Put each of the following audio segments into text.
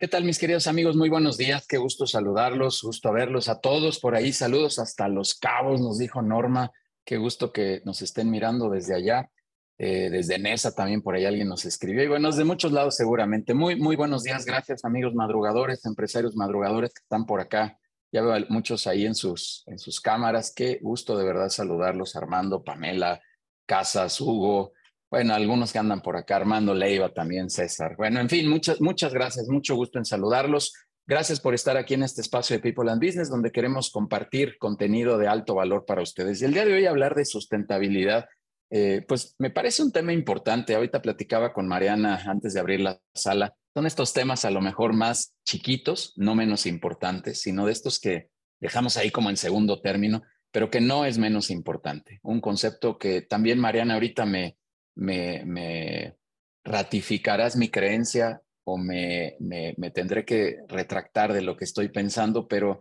¿Qué tal, mis queridos amigos? Muy buenos días. Qué gusto saludarlos, gusto verlos a todos por ahí. Saludos hasta Los Cabos, nos dijo Norma. Qué gusto que nos estén mirando desde allá. Eh, desde Nesa también por ahí alguien nos escribió. Y bueno, de muchos lados seguramente. Muy, muy buenos días. Gracias, amigos madrugadores, empresarios madrugadores que están por acá. Ya veo muchos ahí en sus, en sus cámaras. Qué gusto de verdad saludarlos, Armando, Pamela, Casas, Hugo, bueno, algunos que andan por acá, Armando Leiva también, César. Bueno, en fin, muchas, muchas gracias, mucho gusto en saludarlos. Gracias por estar aquí en este espacio de People and Business, donde queremos compartir contenido de alto valor para ustedes. Y el día de hoy hablar de sustentabilidad, eh, pues me parece un tema importante. Ahorita platicaba con Mariana antes de abrir la sala. Son estos temas a lo mejor más chiquitos, no menos importantes, sino de estos que dejamos ahí como en segundo término, pero que no es menos importante. Un concepto que también Mariana ahorita me, me, ratificarás mi creencia o me, me, tendré que retractar de lo que estoy pensando, pero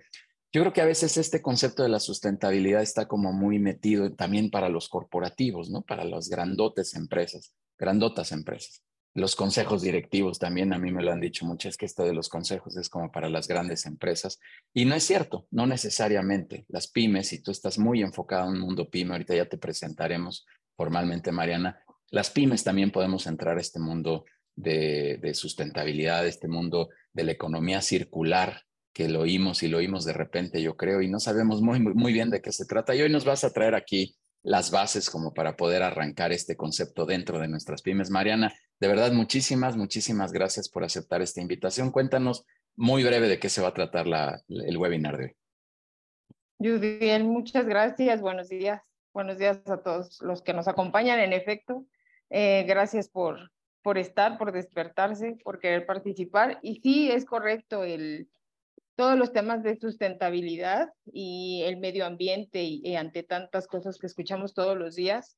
yo creo que a veces este concepto de la sustentabilidad está como muy metido también para los corporativos, ¿no? Para las grandotes empresas, grandotas empresas. Los consejos directivos también a mí me lo han dicho mucho, es que esto de los consejos es como para las grandes empresas. Y no es cierto, no necesariamente. Las pymes, y tú estás muy enfocado en un mundo pyme, ahorita ya te presentaremos formalmente, Mariana, las pymes también podemos entrar a este mundo de, sustentabilidad, este mundo de la economía circular, que lo oímos y lo oímos de repente, yo creo, y no sabemos muy, muy, bien de qué se trata. Y hoy nos vas a traer aquí las bases como para poder arrancar este concepto dentro de nuestras pymes. Mariana, de verdad, muchísimas, muchísimas gracias por aceptar esta invitación. Cuéntanos muy breve de qué se va a tratar el webinar de hoy. Judy, muchas gracias. Buenos días. Buenos días a todos los que nos acompañan. En efecto, eh, gracias por, por estar, por despertarse, por querer participar. Y sí, es correcto, el, todos los temas de sustentabilidad y el medio ambiente y, ante tantas cosas que escuchamos todos los días,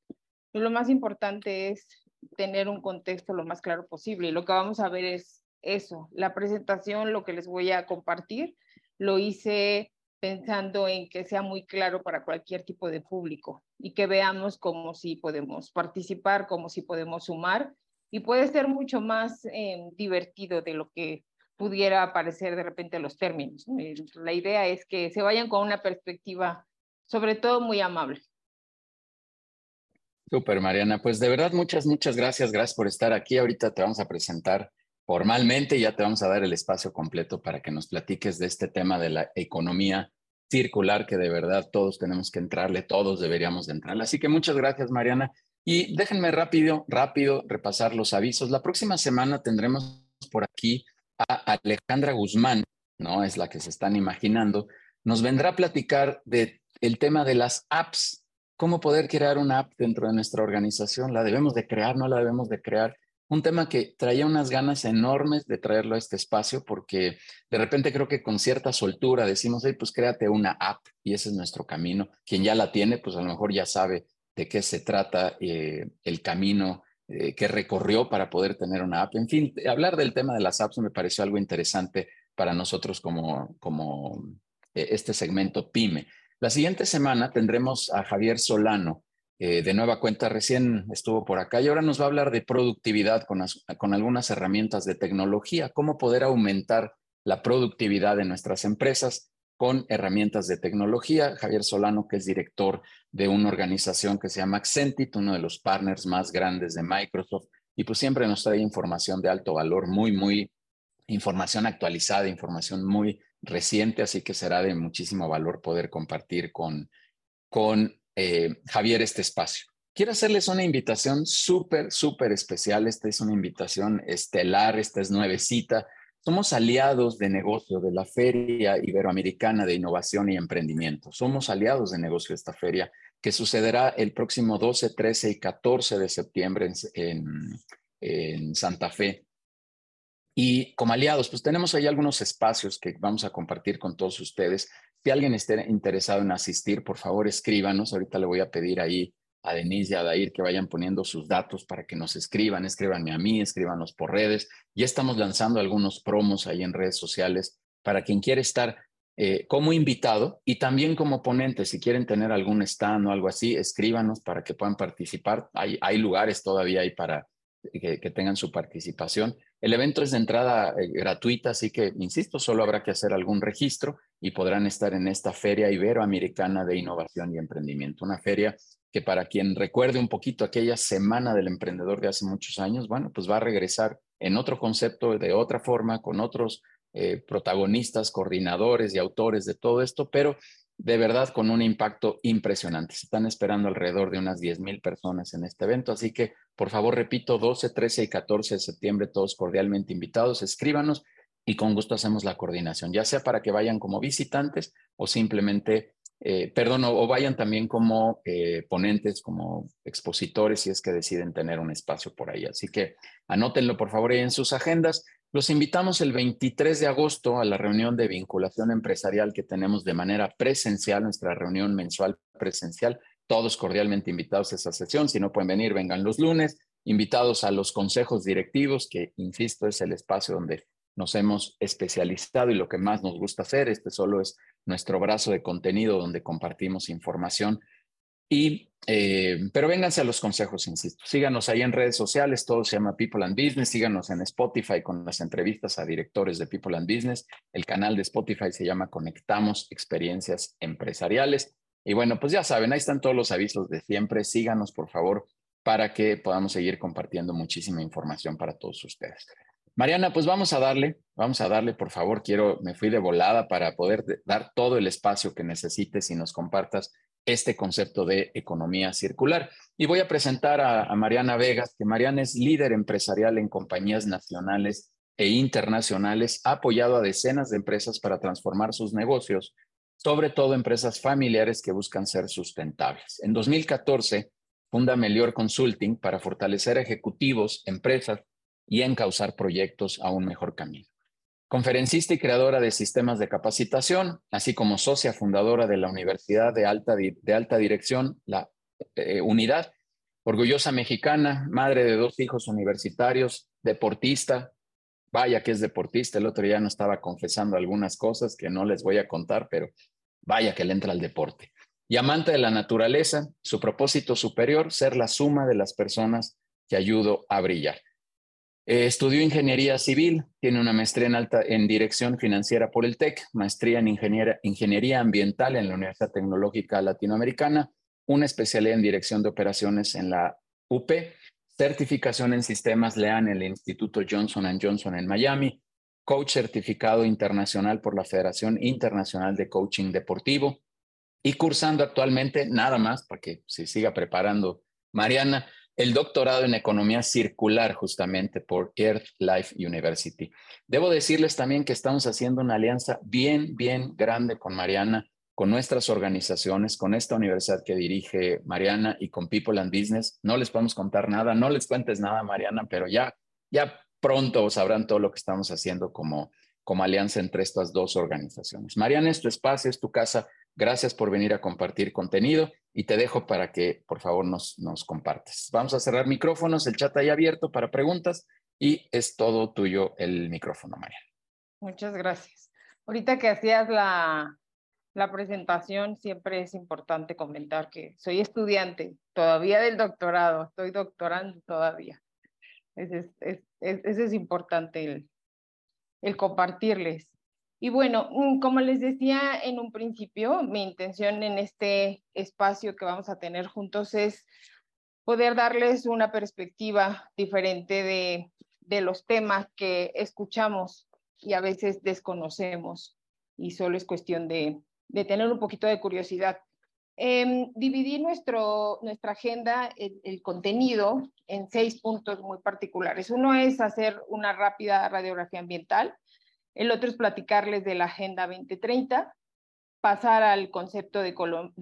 lo más importante es tener un contexto lo más claro posible. Y lo que vamos a ver es eso. La presentación, lo que les voy a compartir, lo hice pensando en que sea muy claro para cualquier tipo de público y que veamos cómo si podemos participar, cómo si podemos sumar y puede ser mucho más eh, divertido de lo que pudiera parecer de repente los términos. La idea es que se vayan con una perspectiva sobre todo muy amable. Súper, Mariana. Pues de verdad, muchas, muchas gracias. Gracias por estar aquí. Ahorita te vamos a presentar formalmente ya te vamos a dar el espacio completo para que nos platiques de este tema de la economía circular que de verdad todos tenemos que entrarle, todos deberíamos de entrarle. Así que muchas gracias, Mariana. Y déjenme rápido, rápido repasar los avisos. La próxima semana tendremos por aquí a Alejandra Guzmán, ¿no? Es la que se están imaginando. Nos vendrá a platicar de el tema de las apps, cómo poder crear una app dentro de nuestra organización. ¿La debemos de crear? ¿No la debemos de crear? Un tema que traía unas ganas enormes de traerlo a este espacio porque de repente creo que con cierta soltura decimos, hey, pues créate una app y ese es nuestro camino. Quien ya la tiene, pues a lo mejor ya sabe de qué se trata eh, el camino eh, que recorrió para poder tener una app. En fin, hablar del tema de las apps me pareció algo interesante para nosotros como, como eh, este segmento PyME. La siguiente semana tendremos a Javier Solano, eh, de nueva cuenta recién estuvo por acá y ahora nos va a hablar de productividad con, con algunas herramientas de tecnología, cómo poder aumentar la productividad de nuestras empresas con herramientas de tecnología. Javier Solano, que es director de una organización que se llama Accentit, uno de los partners más grandes de Microsoft, y pues siempre nos trae información de alto valor, muy, muy información actualizada, información muy reciente, así que será de muchísimo valor poder compartir con, con eh, Javier este espacio. Quiero hacerles una invitación súper, súper especial. Esta es una invitación estelar, esta es nuevecita. Somos aliados de negocio de la Feria Iberoamericana de Innovación y Emprendimiento. Somos aliados de negocio de esta feria que sucederá el próximo 12, 13 y 14 de septiembre en, en Santa Fe. Y como aliados, pues tenemos ahí algunos espacios que vamos a compartir con todos ustedes. Si alguien esté interesado en asistir, por favor escríbanos. Ahorita le voy a pedir ahí a Denise y a Dair que vayan poniendo sus datos para que nos escriban, escríbanme a mí, escríbanos por redes. Ya estamos lanzando algunos promos ahí en redes sociales para quien quiera estar eh, como invitado y también como ponente. Si quieren tener algún stand o algo así, escríbanos para que puedan participar. Hay, lugares todavía ahí para que tengan su participación. El evento es de entrada eh, gratuita, así que, insisto, solo habrá que hacer algún registro y podrán estar en esta Feria Iberoamericana de Innovación y Emprendimiento, una feria que para quien recuerde un poquito aquella semana del emprendedor de hace muchos años, bueno, pues va a regresar en otro concepto, de otra forma, con otros eh, protagonistas, coordinadores y autores de todo esto, pero de verdad con un impacto impresionante. Se están esperando alrededor de unas 10 mil personas en este evento, así que por favor, repito, 12, 13 y 14 de septiembre, todos cordialmente invitados, escríbanos y con gusto hacemos la coordinación, ya sea para que vayan como visitantes o simplemente, eh, perdón, o, vayan también como eh, ponentes, como expositores, si es que deciden tener un espacio por ahí. Así que anótenlo, por favor, en sus agendas. Los invitamos el 23 de agosto a la reunión de vinculación empresarial que tenemos de manera presencial, nuestra reunión mensual presencial. Todos cordialmente invitados a esa sesión. Si no pueden venir, vengan los lunes. Invitados a los consejos directivos, que, insisto, es el espacio donde nos hemos especializado y lo que más nos gusta hacer. Este solo es nuestro brazo de contenido donde compartimos información y, eh, pero vénganse a los consejos, insisto. Síganos ahí en redes sociales, todo se llama People and Business. Síganos en Spotify con las entrevistas a directores de People and Business. El canal de Spotify se llama Conectamos Experiencias Empresariales. Y bueno, pues ya saben, ahí están todos los avisos de siempre. Síganos, por favor, para que podamos seguir compartiendo muchísima información para todos ustedes. Mariana, pues vamos a darle, vamos a darle, por favor, quiero, me fui de volada para poder dar todo el espacio que necesites y nos compartas este concepto de economía circular. Y voy a presentar a, Mariana Vegas, que Mariana es líder empresarial en compañías nacionales e internacionales, ha apoyado a decenas de empresas para transformar sus negocios, sobre todo empresas familiares que buscan ser sustentables. En 2014, funda Melior Consulting para fortalecer ejecutivos, empresas y encauzar proyectos a un mejor camino conferencista y creadora de sistemas de capacitación, así como socia fundadora de la Universidad de Alta, Dirección, la eh, Unidad, orgullosa mexicana, madre de dos hijos universitarios, deportista, vaya que es deportista, el otro día no estaba confesando algunas cosas que no les voy a contar, pero vaya que le entra al deporte. Y amante de la naturaleza, su propósito superior, ser la suma de las personas que ayudo a brillar. Eh, estudió ingeniería civil, tiene una maestría en, alta, en dirección financiera por el TEC, maestría en ingeniería ambiental en la Universidad Tecnológica Latinoamericana, una especialidad en dirección de operaciones en la UP, certificación en sistemas LEAN en el Instituto Johnson Johnson en Miami, coach certificado internacional por la Federación Internacional de Coaching Deportivo y cursando actualmente nada más para que se siga preparando Mariana, el doctorado en economía circular justamente por Earth Life University. Debo decirles también que estamos haciendo una alianza bien, bien grande con Mariana, con nuestras organizaciones, con esta universidad que dirige Mariana y con People and Business. No les podemos contar nada, no les cuentes nada, Mariana, pero ya, ya pronto sabrán todo lo que estamos haciendo como, como alianza entre estas dos organizaciones. Mariana, es tu espacio, es tu casa. Gracias por venir a compartir contenido y te dejo para que por favor nos, nos compartes. Vamos a cerrar micrófonos, el chat ahí abierto para preguntas y es todo tuyo el micrófono, María. Muchas gracias. Ahorita que hacías la, la presentación, siempre es importante comentar que soy estudiante todavía del doctorado, estoy doctorando todavía. Ese es, es importante el, el compartirles. Y bueno, mm, como les decía en un principio, mi intención en este espacio que vamos a tener juntos es poder darles una perspectiva diferente de, de los temas que escuchamos y a veces desconocemos y solo es cuestión de, de tener un poquito de curiosidad. Eh, dividí nuestro, nuestra agenda, el, contenido, en seis puntos muy particulares. Uno es hacer una rápida radiografía ambiental, el otro es platicarles de la Agenda 2030, pasar al concepto de,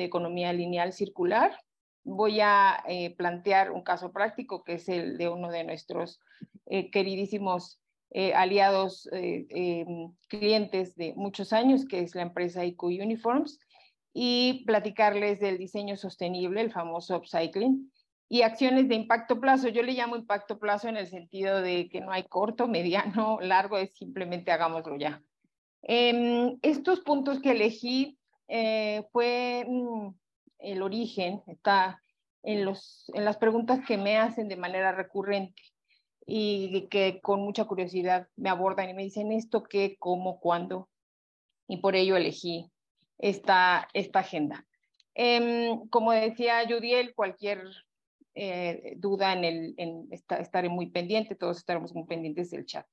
economía lineal circular. Voy a eh, plantear un caso práctico que es el de uno de nuestros eh, queridísimos eh, aliados, em, clientes de muchos años, que es la empresa IQ Uniforms, y platicarles del diseño sostenible, el famoso upcycling, y acciones de impacto plazo. Yo le llamo impacto plazo en el sentido de que no hay corto, mediano, largo, es simplemente hagámoslo ya. Eh, estos puntos que elegí eh, fue mm, el origen, está en, los, en las preguntas que me hacen de manera recurrente. y que con mucha curiosidad me abordan y me dicen esto, qué, cómo, cuándo. Y por ello elegí esta, esta agenda. Em, como decía Judiel, cualquier eh, duda en el, en estaré muy pendiente, todos estaremos muy pendientes del chat.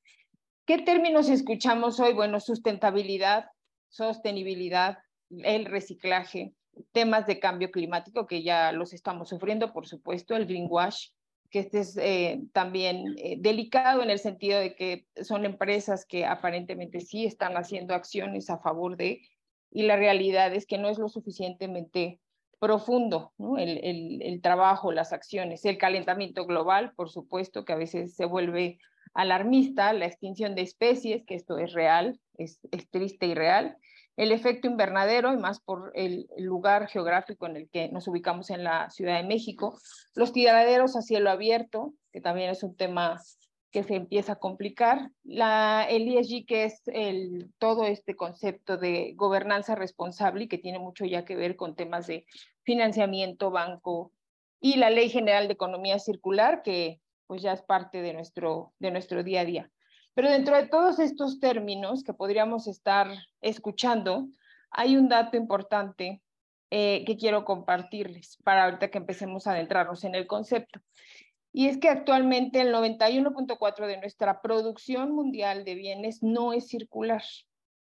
¿Qué términos escuchamos hoy? Bueno, sustentabilidad, sostenibilidad, el reciclaje, temas de cambio climático que ya los estamos sufriendo, por supuesto, el greenwash, que este es eh, también eh, delicado en el sentido de que son empresas que aparentemente sí están haciendo acciones a favor de, y la realidad es que no es lo suficientemente profundo, el, el, trabajo, las acciones, el calentamiento global, por supuesto, que a veces se vuelve alarmista, la extinción de especies, que esto es real, es, es triste y real, el efecto invernadero y más por el lugar geográfico en el que nos ubicamos en la Ciudad de México, los tiraderos a cielo abierto, que también es un tema que se empieza a complicar, la, el ESG, que es todo este concepto de gobernanza responsable y que tiene mucho ya que ver con temas de financiamiento, banco, y la Ley General de Economía Circular, que pues ya es parte de nuestro, de nuestro día a día. Pero dentro de todos estos términos que podríamos estar escuchando, hay un dato importante eh, que quiero compartirles para ahorita que empecemos a adentrarnos en el concepto. Y es que actualmente el 91.4 de nuestra producción mundial de bienes no es circular.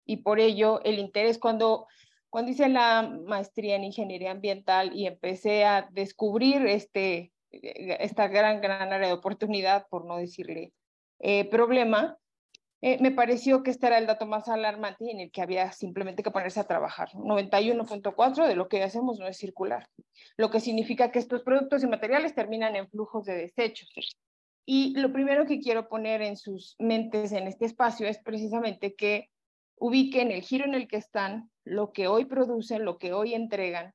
Y por ello el interés cuando, cuando hice la maestría en ingeniería ambiental y empecé a descubrir este, esta gran, gran área de oportunidad, por no decirle eh, problema, eh, me pareció que este era el dato más alarmante en el que había simplemente que ponerse a trabajar. 91.4 de lo que hacemos no es circular, lo que significa que estos productos y materiales terminan en flujos de desechos. Y lo primero que quiero poner en sus mentes en este espacio es precisamente que ubiquen el giro en el que están, lo que hoy producen, lo que hoy entregan,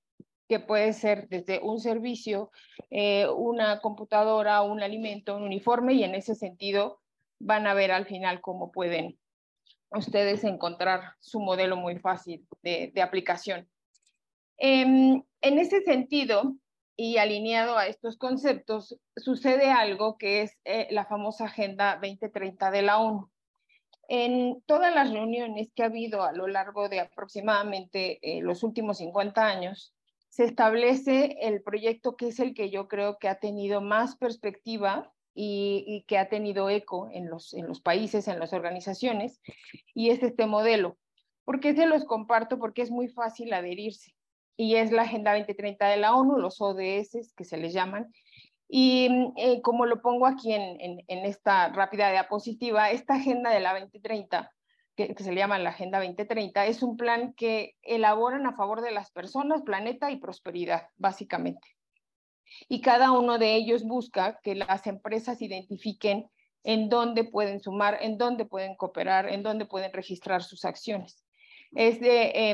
que puede ser desde un servicio, eh, una computadora, un alimento, un uniforme, y en ese sentido van a ver al final cómo pueden ustedes encontrar su modelo muy fácil de, aplicación. Em, en ese sentido, y alineado a estos conceptos, sucede algo que es eh, la famosa Agenda 2030 de la ONU. En todas las reuniones que ha habido a lo largo de aproximadamente eh, los últimos 50 años, se establece el proyecto que es el que yo creo que ha tenido más perspectiva y, que ha tenido eco en los, en los países, en las organizaciones, y es este modelo. ¿Por qué se los comparto? Porque es muy fácil adherirse. Y es la Agenda 2030 de la ONU, los ODS que se les llaman. Y eh, como lo pongo aquí en, en, en, esta rápida diapositiva, esta Agenda de la 2030, que, que se le llama la Agenda 2030, es un plan que elaboran a favor de las personas, planeta y prosperidad, básicamente y cada uno de ellos busca que las empresas identifiquen en dónde pueden sumar, en dónde pueden cooperar, en dónde pueden registrar sus acciones. Este,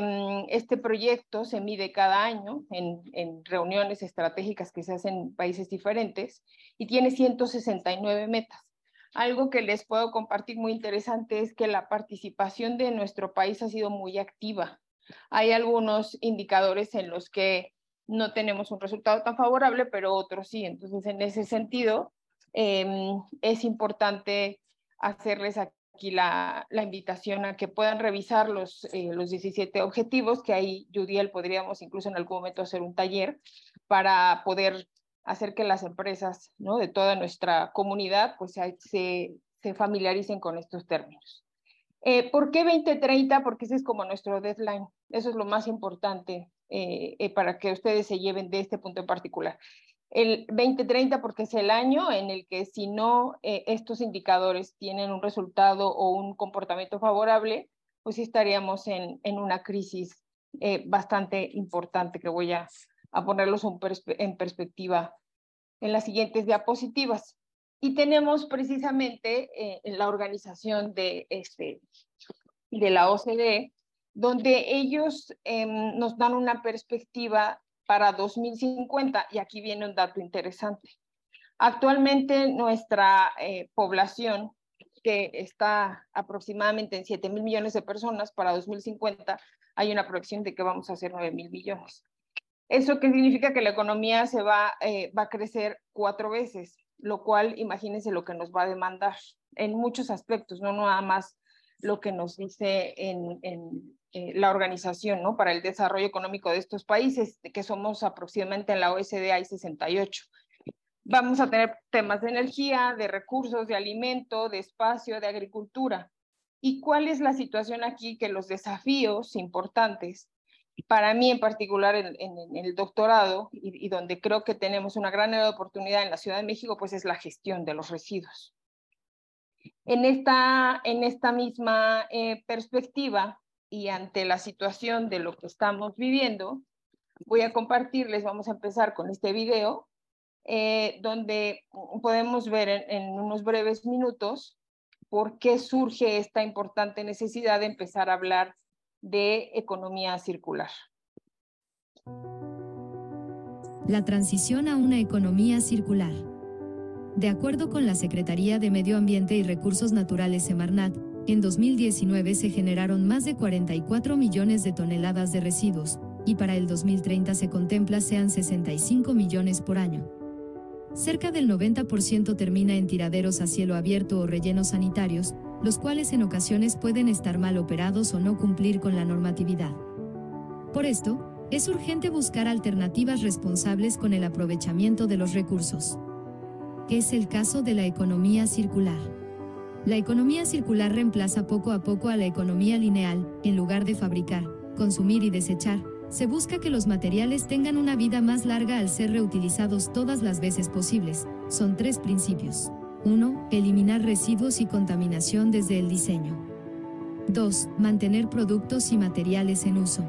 este proyecto se mide cada año en, en, reuniones estratégicas que se hacen en países diferentes y tiene 169 metas. Algo que les puedo compartir muy interesante es que la participación de nuestro país ha sido muy activa. Hay algunos indicadores en los que no tenemos un resultado tan favorable, pero otros sí. Entonces, en ese sentido, em, es importante hacerles aquí la, invitación a que puedan revisar los, eh, los 17 objetivos, que ahí, Judiel, podríamos incluso en algún momento hacer un taller para poder hacer que las empresas ¿no? de toda nuestra comunidad pues, se, se familiaricen con estos términos. Eh, ¿Por qué 2030? Porque ese es como nuestro deadline. Eso es lo más importante eh, eh, para que ustedes se lleven de este punto en particular. El 2030 porque es el año en el que si no eh, estos indicadores tienen un resultado o un comportamiento favorable, pues estaríamos en, en una crisis bastante importante que voy a, a ponerlos en perspectiva en las siguientes diapositivas. Y tenemos precisamente en la organización de, este, de la OCDE donde ellos em, nos dan una perspectiva para 2050 y aquí viene un dato interesante. Actualmente nuestra eh, población, que está aproximadamente en 7 mil millones de personas, para 2050 hay una proyección de que vamos a hacer 9 mil millones. ¿Eso qué significa? Que la economía se va, eh, va a crecer cuatro veces. lo cual imagínense lo que nos va a demandar en muchos aspectos, no nada más lo que nos dice en, eh, la organización ¿no? para el desarrollo económico de estos países, que somos aproximadamente en la OSD hay 68. Vamos a tener temas de energía, de recursos, de alimento, de espacio, de agricultura. ¿Y cuál es la situación aquí? Que los desafíos importantes, para mí en particular en, el doctorado, y, donde creo que tenemos una gran oportunidad en la Ciudad de México, pues es la gestión de los residuos. En esta, en esta misma eh, perspectiva y ante la situación de lo que estamos viviendo, voy a compartirles, vamos a empezar con este video, eh, donde podemos ver en, unos breves minutos por qué surge esta importante necesidad de empezar a hablar de economía circular. La transición a una economía circular. De acuerdo con la Secretaría de Medio Ambiente y Recursos Naturales Semarnat, en 2019 se generaron más de 44 millones de toneladas de residuos, y para el 2030 se contempla sean 65 millones por año. Cerca del 90% termina en tiraderos a cielo abierto o rellenos sanitarios, los cuales en ocasiones pueden estar mal operados o no cumplir con la normatividad. Por esto, es urgente buscar alternativas responsables con el aprovechamiento de los recursos. Es el caso de la economía circular. La economía circular reemplaza poco a poco a la economía lineal, en lugar de fabricar, consumir y desechar, se busca que los materiales tengan una vida más larga al ser reutilizados todas las veces posibles. Son tres principios. 1. Eliminar residuos y contaminación desde el diseño. 2. Mantener productos y materiales en uso.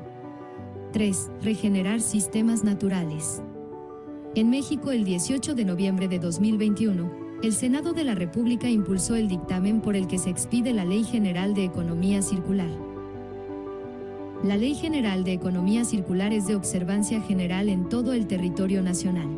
3. Regenerar sistemas naturales. En México el 18 de noviembre de 2021, el Senado de la República impulsó el dictamen por el que se expide la Ley General de Economía Circular. La Ley General de Economía Circular es de observancia general en todo el territorio nacional.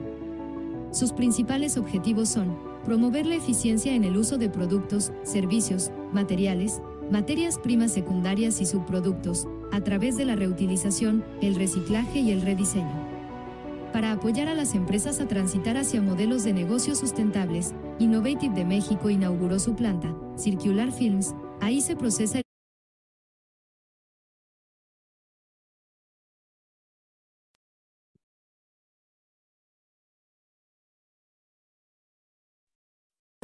Sus principales objetivos son promover la eficiencia en el uso de productos, servicios, materiales, materias primas secundarias y subproductos, a través de la reutilización, el reciclaje y el rediseño. Para apoyar a las empresas a transitar hacia modelos de negocios sustentables, Innovative de México inauguró su planta, Circular Films, ahí se procesa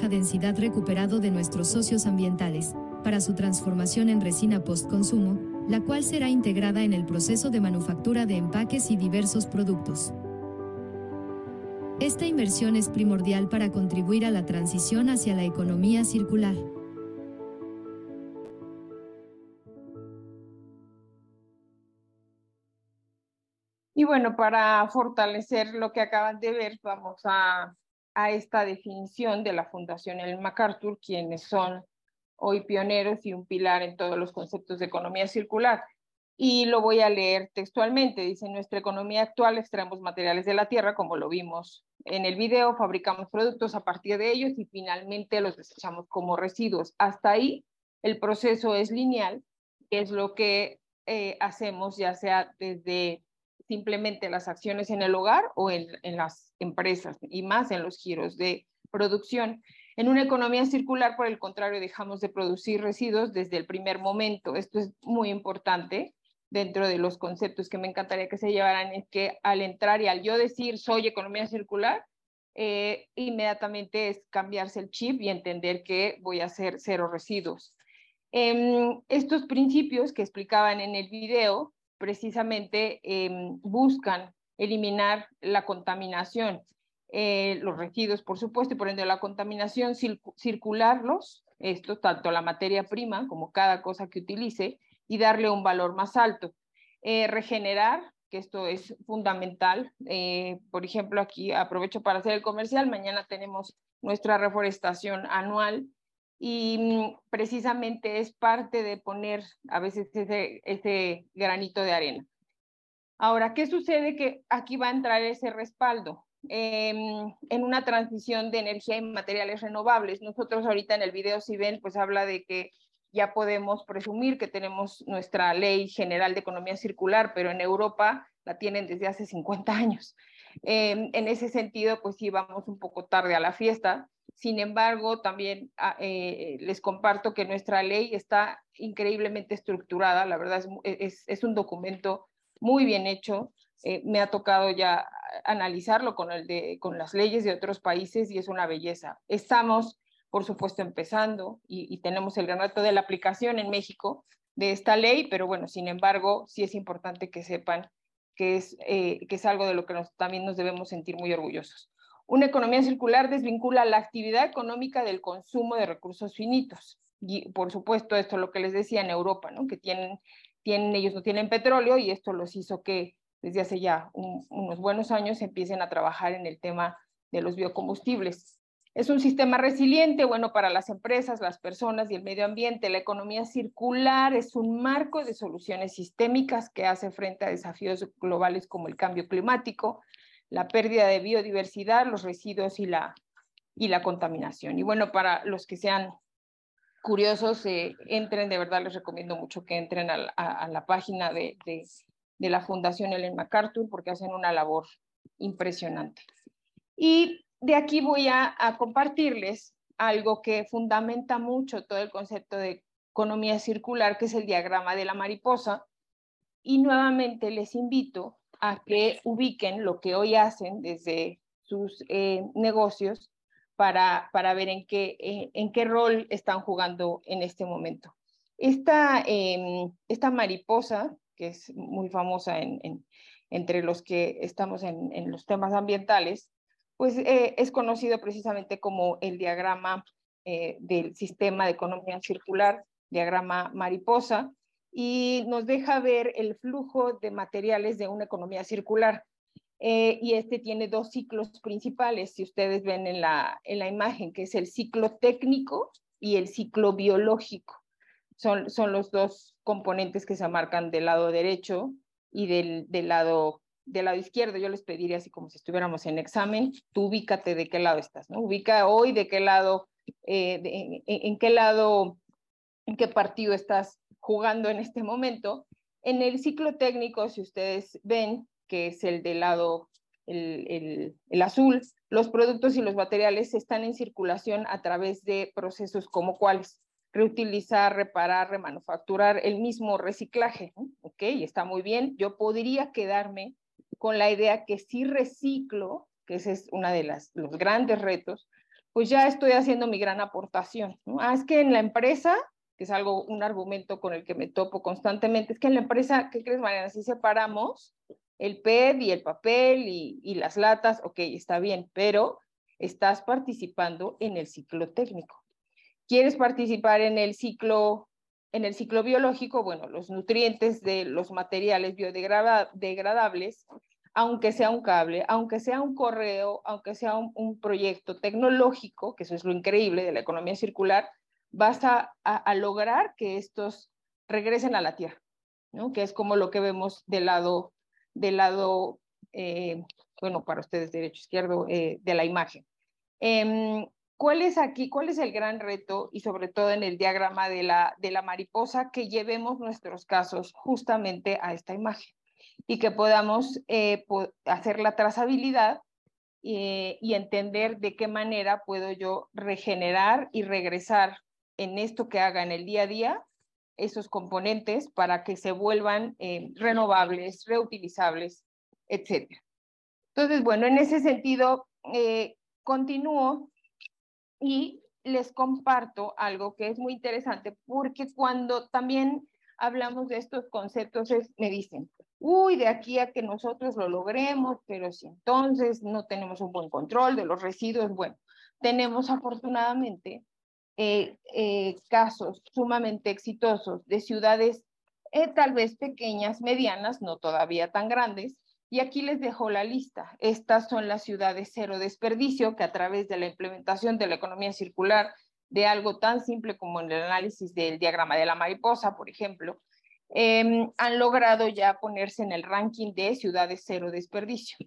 densidad recuperado de nuestros socios ambientales, para su transformación en resina post-consumo, la cual será integrada en el proceso de manufactura de empaques y diversos productos. Esta inversión es primordial para contribuir a la transición hacia la economía circular. Y bueno, para fortalecer lo que acaban de ver, vamos a a esta definición de la Fundación El MacArthur, quienes son hoy pioneros y un pilar en todos los conceptos de economía circular. Y lo voy a leer textualmente. Dice, en nuestra economía actual extraemos materiales de la tierra, como lo vimos en el video, fabricamos productos a partir de ellos y finalmente los desechamos como residuos. Hasta ahí el proceso es lineal, que es lo que eh, hacemos ya sea desde simplemente las acciones en el hogar o en, las empresas y más en los giros de producción. En una economía circular, por el contrario, dejamos de producir residuos desde el primer momento. Esto es muy importante dentro de los conceptos que me encantaría que se llevaran, es que al entrar y al yo decir soy economía circular, eh, inmediatamente es cambiarse el chip y entender que voy a hacer cero residuos. Em, estos principios que explicaban en el video precisamente em, buscan eliminar la contaminación, eh, los residuos, por supuesto, y por ende la contaminación, circularlos, esto, tanto la materia prima como cada cosa que utilice, y darle un valor más alto. Eh, regenerar, que esto es fundamental. Eh, por ejemplo, aquí aprovecho para hacer el comercial. Mañana tenemos nuestra reforestación anual y mm, precisamente es parte de poner a veces ese, ese granito de arena. Ahora, ¿qué sucede? Que aquí va a entrar ese respaldo em, en una transición de energía y materiales renovables. Nosotros ahorita en el video, si ven, pues habla de que ya podemos presumir que tenemos nuestra ley general de economía circular, pero en Europa la tienen desde hace 50 años. Em, en ese sentido, pues sí, vamos un poco tarde a la fiesta. Sin embargo, también ah, eh, les comparto que nuestra ley está increíblemente estructurada. La verdad es, es, un documento muy bien hecho. Eh, me ha tocado ya analizarlo con, el de, con las leyes de otros países y es una belleza. Estamos, por supuesto, empezando y, tenemos el gran reto de la aplicación en México de esta ley, pero bueno, sin embargo, sí es importante que sepan que es, eh, que es algo de lo que también nos debemos sentir muy orgullosos. Una economía circular desvincula la actividad económica del consumo de recursos finitos. Y por supuesto, esto es lo que les decía en Europa, ¿no? que tienen, tienen, ellos no tienen petróleo y esto los hizo que desde hace ya unos buenos años empiecen a trabajar en el tema de los biocombustibles. Es un sistema resiliente, bueno para las empresas, las personas y el medio ambiente. La economía circular es un marco de soluciones sistémicas que hace frente a desafíos globales como el cambio climático, la pérdida de biodiversidad, los residuos y la, y la contaminación. Y bueno, para los que sean curiosos, eh, entren, de verdad les recomiendo mucho que entren a, la página de, de, de la Fundación Ellen MacArthur porque hacen una labor impresionante. Y de aquí voy a, compartirles algo que fundamenta mucho todo el concepto de economía circular, que es el diagrama de la mariposa. Y nuevamente les invito a que ubiquen lo que hoy hacen desde sus eh, negocios para, para ver en qué, eh, en qué rol están jugando en este momento. Esta, em, esta mariposa, que es muy famosa en, entre los que estamos en los temas ambientales, pues eh, es conocido precisamente como el diagrama eh, del sistema de economía circular, diagrama mariposa, y nos deja ver el flujo de materiales de una economía circular. Eh, y este tiene dos ciclos principales, si ustedes ven en la, en la imagen, que es el ciclo técnico y el ciclo biológico. Son, son los dos componentes que se marcan del lado derecho y del, del lado del lado izquierdo, yo les pediría así como si estuviéramos en examen, tú ubícate de qué lado estás, ¿no? Ubica hoy de qué lado, eh, en, qué lado, en qué partido estás jugando en este momento. En el ciclo técnico, si ustedes ven, que es el del lado, el, el, el azul, los productos y los materiales están en circulación a través de procesos como cuáles reutilizar, reparar, remanufacturar, el mismo reciclaje. Ok, está muy bien. Yo podría quedarme con la idea que si reciclo, que ese es uno de los grandes retos, pues ya estoy haciendo mi gran aportación. Ah, es que en la empresa, que es algo, un argumento con el que me topo constantemente, es que en la empresa, ¿qué crees, Mariana? Si separamos el PET y el papel y, y las latas, ok, está bien, pero estás participando en el ciclo técnico. ¿Quieres participar en el ciclo en el ciclo biológico, bueno, los nutrientes de los materiales biodegradables, aunque sea un cable, aunque sea un correo, aunque sea un, proyecto tecnológico, que eso es lo increíble de la economía circular, vas a, lograr que estos regresen a la tierra, ¿no? que es como lo que vemos del lado, del lado eh, bueno, para ustedes derecho izquierdo, eh, de la imagen. Em, ¿Cuál es aquí, cuál es el gran reto y sobre todo en el diagrama de la, de la mariposa que llevemos nuestros casos justamente a esta imagen y que podamos eh, hacer la trazabilidad eh, y entender de qué manera puedo yo regenerar y regresar en esto que haga en el día a día esos componentes para que se vuelvan eh, renovables, reutilizables, etc. Entonces, bueno, en ese sentido, continúo y les comparto algo que es muy interesante porque cuando también hablamos de estos conceptos me dicen, uy, de aquí a que nosotros lo logremos, pero si entonces no tenemos un buen control de los residuos, bueno, tenemos afortunadamente eh, eh, casos sumamente exitosos de ciudades eh, tal vez pequeñas, medianas, no todavía tan grandes, y aquí les dejo la lista. Estas son las ciudades cero desperdicio que a través de la implementación de la economía circular de algo tan simple como el análisis del diagrama de la mariposa, por ejemplo, em, han logrado ya ponerse en el ranking de ciudades cero desperdicio.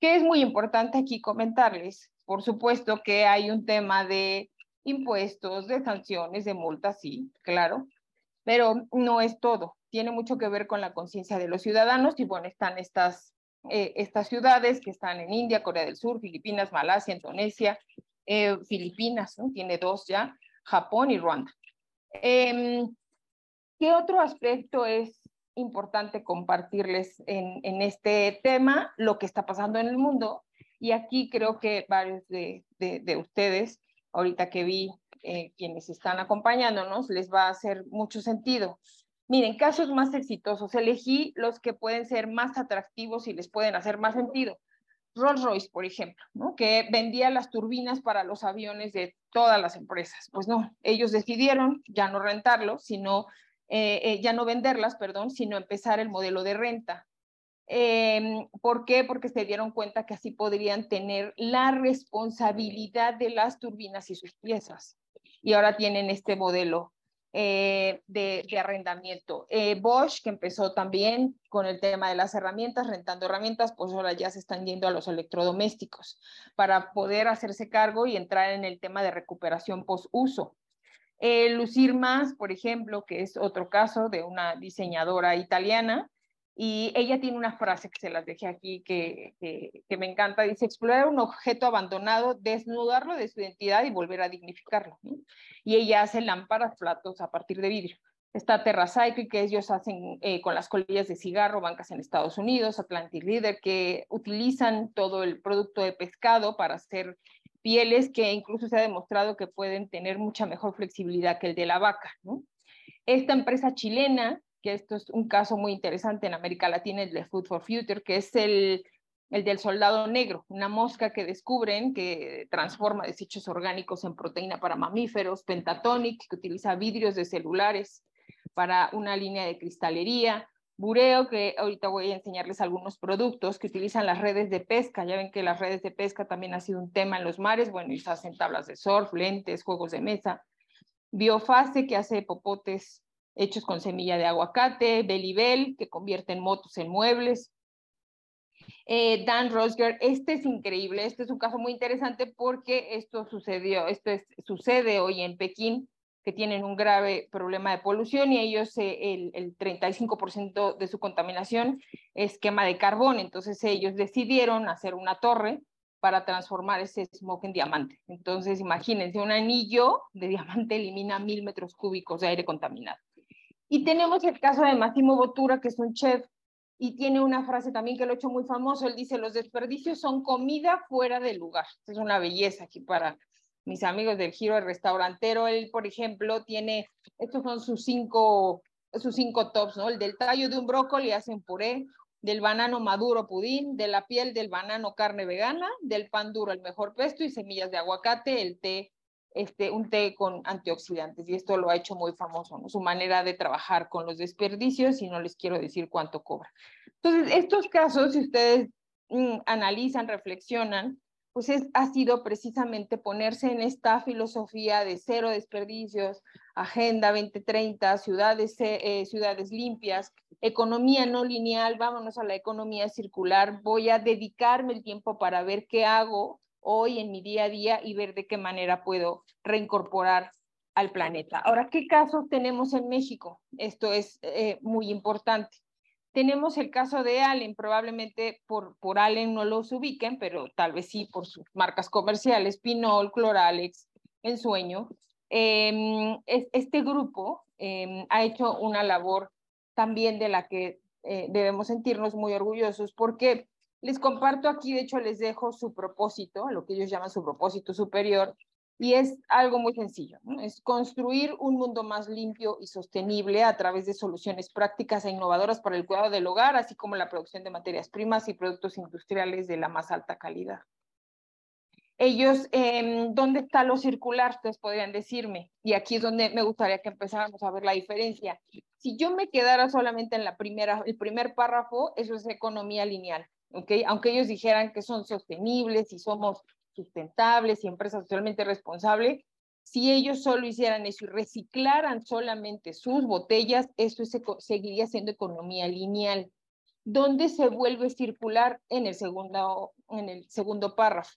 Que es muy importante aquí comentarles, por supuesto que hay un tema de impuestos, de sanciones, de multas, sí, claro, pero no es todo. Tiene mucho que ver con la conciencia de los ciudadanos y bueno, están estas eh, estas ciudades que están en India, Corea del Sur, Filipinas, Malasia, Indonesia, eh, Filipinas, tiene dos ya, Japón y Ruanda. Em, ¿Qué otro aspecto es importante compartirles en, en, este tema? Lo que está pasando en el mundo. Y aquí creo que varios de, de, ustedes, ahorita que vi eh, quienes están acompañándonos, les va a hacer mucho sentido. Miren, casos más exitosos. Elegí los que pueden ser más atractivos y les pueden hacer más sentido. Rolls Royce, por ejemplo, ¿no? que vendía las turbinas para los aviones de todas las empresas. Pues no, ellos decidieron ya no rentarlo, sino eh, eh, ya no venderlas, perdón, sino empezar el modelo de renta. Eh, ¿Por qué? Porque se dieron cuenta que así podrían tener la responsabilidad de las turbinas y sus piezas. Y ahora tienen este modelo eh, de, arrendamiento. Eh, Bosch, que empezó también con el tema de las herramientas, rentando herramientas, pues ahora ya se están yendo a los electrodomésticos para poder hacerse cargo y entrar en el tema de recuperación post-uso. Eh, Lucir Más, por ejemplo, que es otro caso de una diseñadora italiana, y ella tiene una frase que se las dejé aquí que, que, me encanta. Dice, explorar un objeto abandonado, desnudarlo de su identidad y volver a dignificarlo. Y ella hace lámparas, platos a partir de vidrio. Está Terracycle, que ellos hacen eh, con las colillas de cigarro, bancas en Estados Unidos, Atlantic Leader, que utilizan todo el producto de pescado para hacer pieles que incluso se ha demostrado que pueden tener mucha mejor flexibilidad que el de la vaca. Esta empresa chilena que esto es un caso muy interesante en América Latina, el de Food for Future, que es el, el del soldado negro, una mosca que descubren que transforma desechos orgánicos en proteína para mamíferos, Pentatonic, que utiliza vidrios de celulares para una línea de cristalería, Bureo, que ahorita voy a enseñarles algunos productos que utilizan las redes de pesca. Ya ven que las redes de pesca también ha sido un tema en los mares. Bueno, y se hacen tablas de surf, lentes, juegos de mesa. Biofase, que hace popotes hechos con semilla de aguacate, Belibel, que convierten motos en muebles. Eh, Dan Rosger, este es increíble, este es un caso muy interesante porque esto sucedió, esto sucede hoy en Pekín, que tienen un grave problema de polución y ellos eh, el, el 35% de su contaminación es quema de carbón, entonces ellos decidieron hacer una torre para transformar ese smog en diamante. Entonces, imagínense, un anillo de diamante elimina mil metros cúbicos de aire contaminado. Y tenemos el caso de Massimo Bottura, que es un chef, y tiene una frase también que lo ha hecho muy famoso. Él dice, los desperdicios son comida fuera del lugar. Es una belleza aquí para mis amigos del giro del restaurantero. Él, por ejemplo, tiene, estos son sus cinco, sus cinco tops, ¿no? El del tallo de un brócoli hacen puré, del banano maduro pudín, de la piel del banano carne vegana, del pan duro el mejor pesto y semillas de aguacate, el té este, un té con antioxidantes y esto lo ha hecho muy famoso, su manera de trabajar con los desperdicios y no les quiero decir cuánto cobra. Entonces, estos casos, si ustedes mm, analizan, reflexionan, pues es, ha sido precisamente ponerse en esta filosofía de cero desperdicios, Agenda 2030, ciudades, eh, ciudades limpias, economía no lineal, vámonos a la economía circular, voy a dedicarme el tiempo para ver qué hago hoy en mi día a día y ver de qué manera puedo reincorporar al planeta. Ahora, ¿qué casos tenemos en México? Esto es eh, muy importante. Tenemos el caso de Allen, probablemente por, por Allen no los ubiquen, pero tal vez sí por sus marcas comerciales, Pinol, Cloralex, Ensueño. Eh, este grupo em, ha hecho una labor también de la que eh, debemos sentirnos muy orgullosos porque les comparto aquí, de hecho les dejo su propósito, lo que ellos llaman su propósito superior, y es algo muy sencillo, es construir un mundo más limpio y sostenible a través de soluciones prácticas e innovadoras para el cuidado del hogar, así como la producción de materias primas y productos industriales de la más alta calidad. Ellos, eh, ¿dónde está lo circular? Ustedes podrían decirme. Y aquí es donde me gustaría que empezáramos a ver la diferencia. Si yo me quedara solamente en la primera, el primer párrafo, eso es economía lineal. Aunque ellos dijeran que son sostenibles y somos sustentables y empresas socialmente responsables, si ellos solo hicieran eso y reciclaran solamente sus botellas, eso seguiría siendo economía lineal. ¿Dónde se vuelve circular? En el segundo, en el segundo párrafo.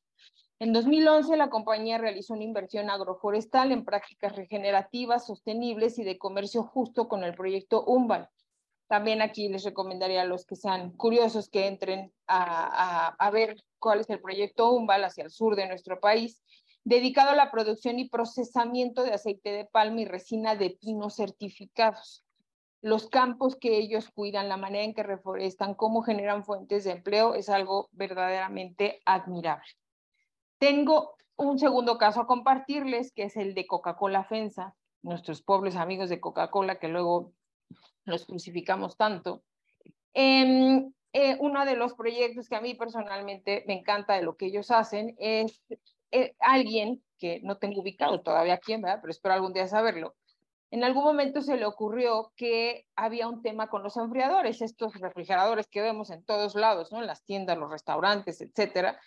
En 2011, la compañía realizó una inversión agroforestal en prácticas regenerativas, sostenibles y de comercio justo con el proyecto UMBAL, También aquí les recomendaría a los que sean curiosos que entren a, a, ver cuál es el proyecto UMBAL hacia el sur de nuestro país, dedicado a la producción y procesamiento de aceite de palma y resina de pino certificados. Los campos que ellos cuidan, la manera en que reforestan, cómo generan fuentes de empleo, es algo verdaderamente admirable. Tengo un segundo caso a compartirles, que es el de Coca-Cola FENSA, nuestros pobres amigos de Coca-Cola que luego los crucificamos tanto. Eh, eh, uno de los proyectos que a mí personalmente me encanta de lo que ellos hacen es eh, alguien que no tengo ubicado todavía quién, ¿verdad? pero espero algún día saberlo. En algún momento se le ocurrió que había un tema con los enfriadores, estos refrigeradores que vemos en todos lados, ¿no? En las tiendas, los restaurantes, etcétera.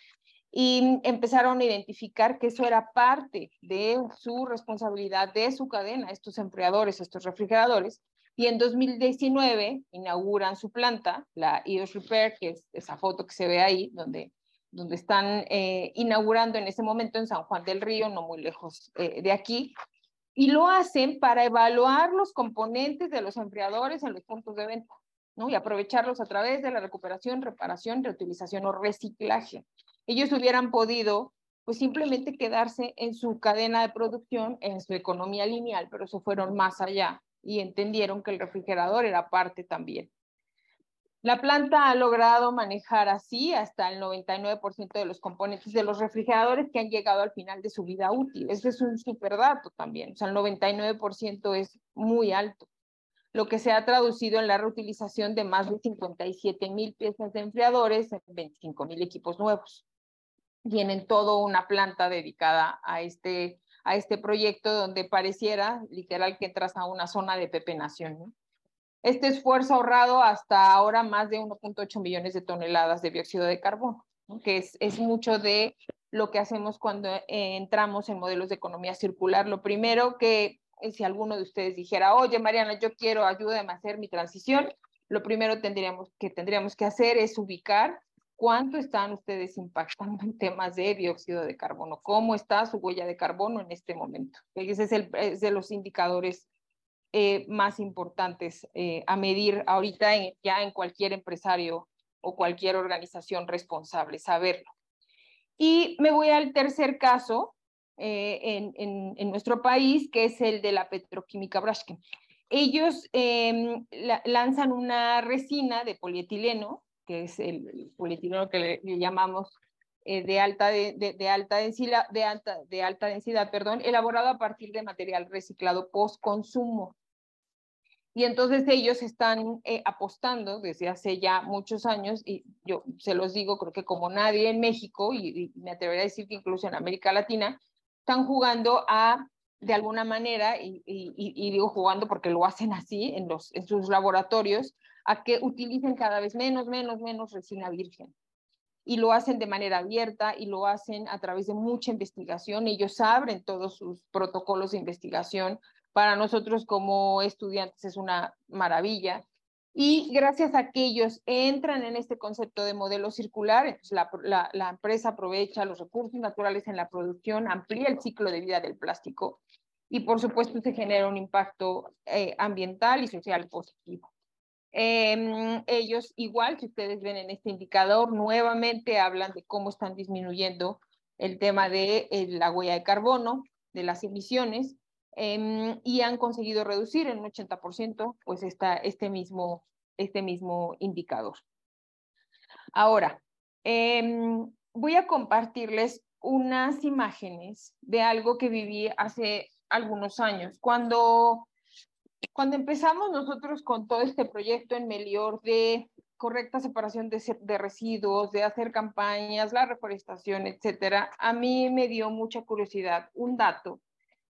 Y empezaron a identificar que eso era parte de su responsabilidad, de su cadena, estos enfriadores, estos refrigeradores, y en 2019 inauguran su planta, la EOS Repair, que es esa foto que se ve ahí, donde, donde están eh, inaugurando en ese momento en San Juan del Río, no muy lejos eh, de aquí, y lo hacen para evaluar los componentes de los enfriadores en los puntos de venta, ¿no? Y aprovecharlos a través de la recuperación, reparación, reutilización o reciclaje. Ellos hubieran podido pues simplemente quedarse en su cadena de producción, en su economía lineal, pero se fueron más allá y entendieron que el refrigerador era parte también. La planta ha logrado manejar así hasta el 99% de los componentes de los refrigeradores que han llegado al final de su vida útil. Ese es un super dato también, o sea, el 99% es muy alto, lo que se ha traducido en la reutilización de más de 57 mil piezas de enfriadores en 25 mil equipos nuevos. Tienen todo una planta dedicada a este a este proyecto donde pareciera literal que entras a una zona de pepenación. Este esfuerzo ha ahorrado hasta ahora más de 1.8 millones de toneladas de dióxido de carbono, que es, es mucho de lo que hacemos cuando eh, entramos en modelos de economía circular. Lo primero que eh, si alguno de ustedes dijera, oye Mariana, yo quiero ayúdame a hacer mi transición, lo primero tendríamos, que tendríamos que hacer es ubicar ¿Cuánto están ustedes impactando en temas de dióxido de carbono? ¿Cómo está su huella de carbono en este momento? Ese es, de los indicadores eh, más importantes eh, a medir ahorita ya en cualquier empresario o cualquier organización responsable, saberlo. Y me voy al tercer caso eh, en, en, nuestro país, que es el de la petroquímica Brashkem. Ellos em, lanzan una resina de polietileno que es el polietileno que le, llamamos eh, de, alta de, alta densidad, de, alta, de alta densidad, perdón, elaborado a partir de material reciclado post-consumo. Y entonces ellos están eh, apostando desde hace ya muchos años, y yo se los digo, creo que como nadie en México, y, me atrevería a decir que incluso en América Latina, están jugando a, de alguna manera, y, y, digo jugando porque lo hacen así en, los, en sus laboratorios, a que utilicen cada vez menos, menos, menos resina virgen. Y lo hacen de manera abierta y lo hacen a través de mucha investigación. Ellos abren todos sus protocolos de investigación. Para nosotros como estudiantes es una maravilla. Y gracias a que ellos entran en este concepto de modelo circular, la, empresa aprovecha los recursos naturales en la producción, amplía el ciclo de vida del plástico y por supuesto se genera un impacto eh, ambiental y social positivo. Em, ellos, igual, si ustedes ven en este indicador, nuevamente hablan de cómo están disminuyendo el tema de eh, la huella de carbono, de las emisiones, em, y han conseguido reducir en un 80% pues esta, este, mismo, este mismo indicador. Ahora, em, voy a compartirles unas imágenes de algo que viví hace algunos años, cuando cuando empezamos nosotros con todo este proyecto en Melior de correcta separación de, residuos, de hacer campañas, la reforestación, etcétera, a mí me dio mucha curiosidad un dato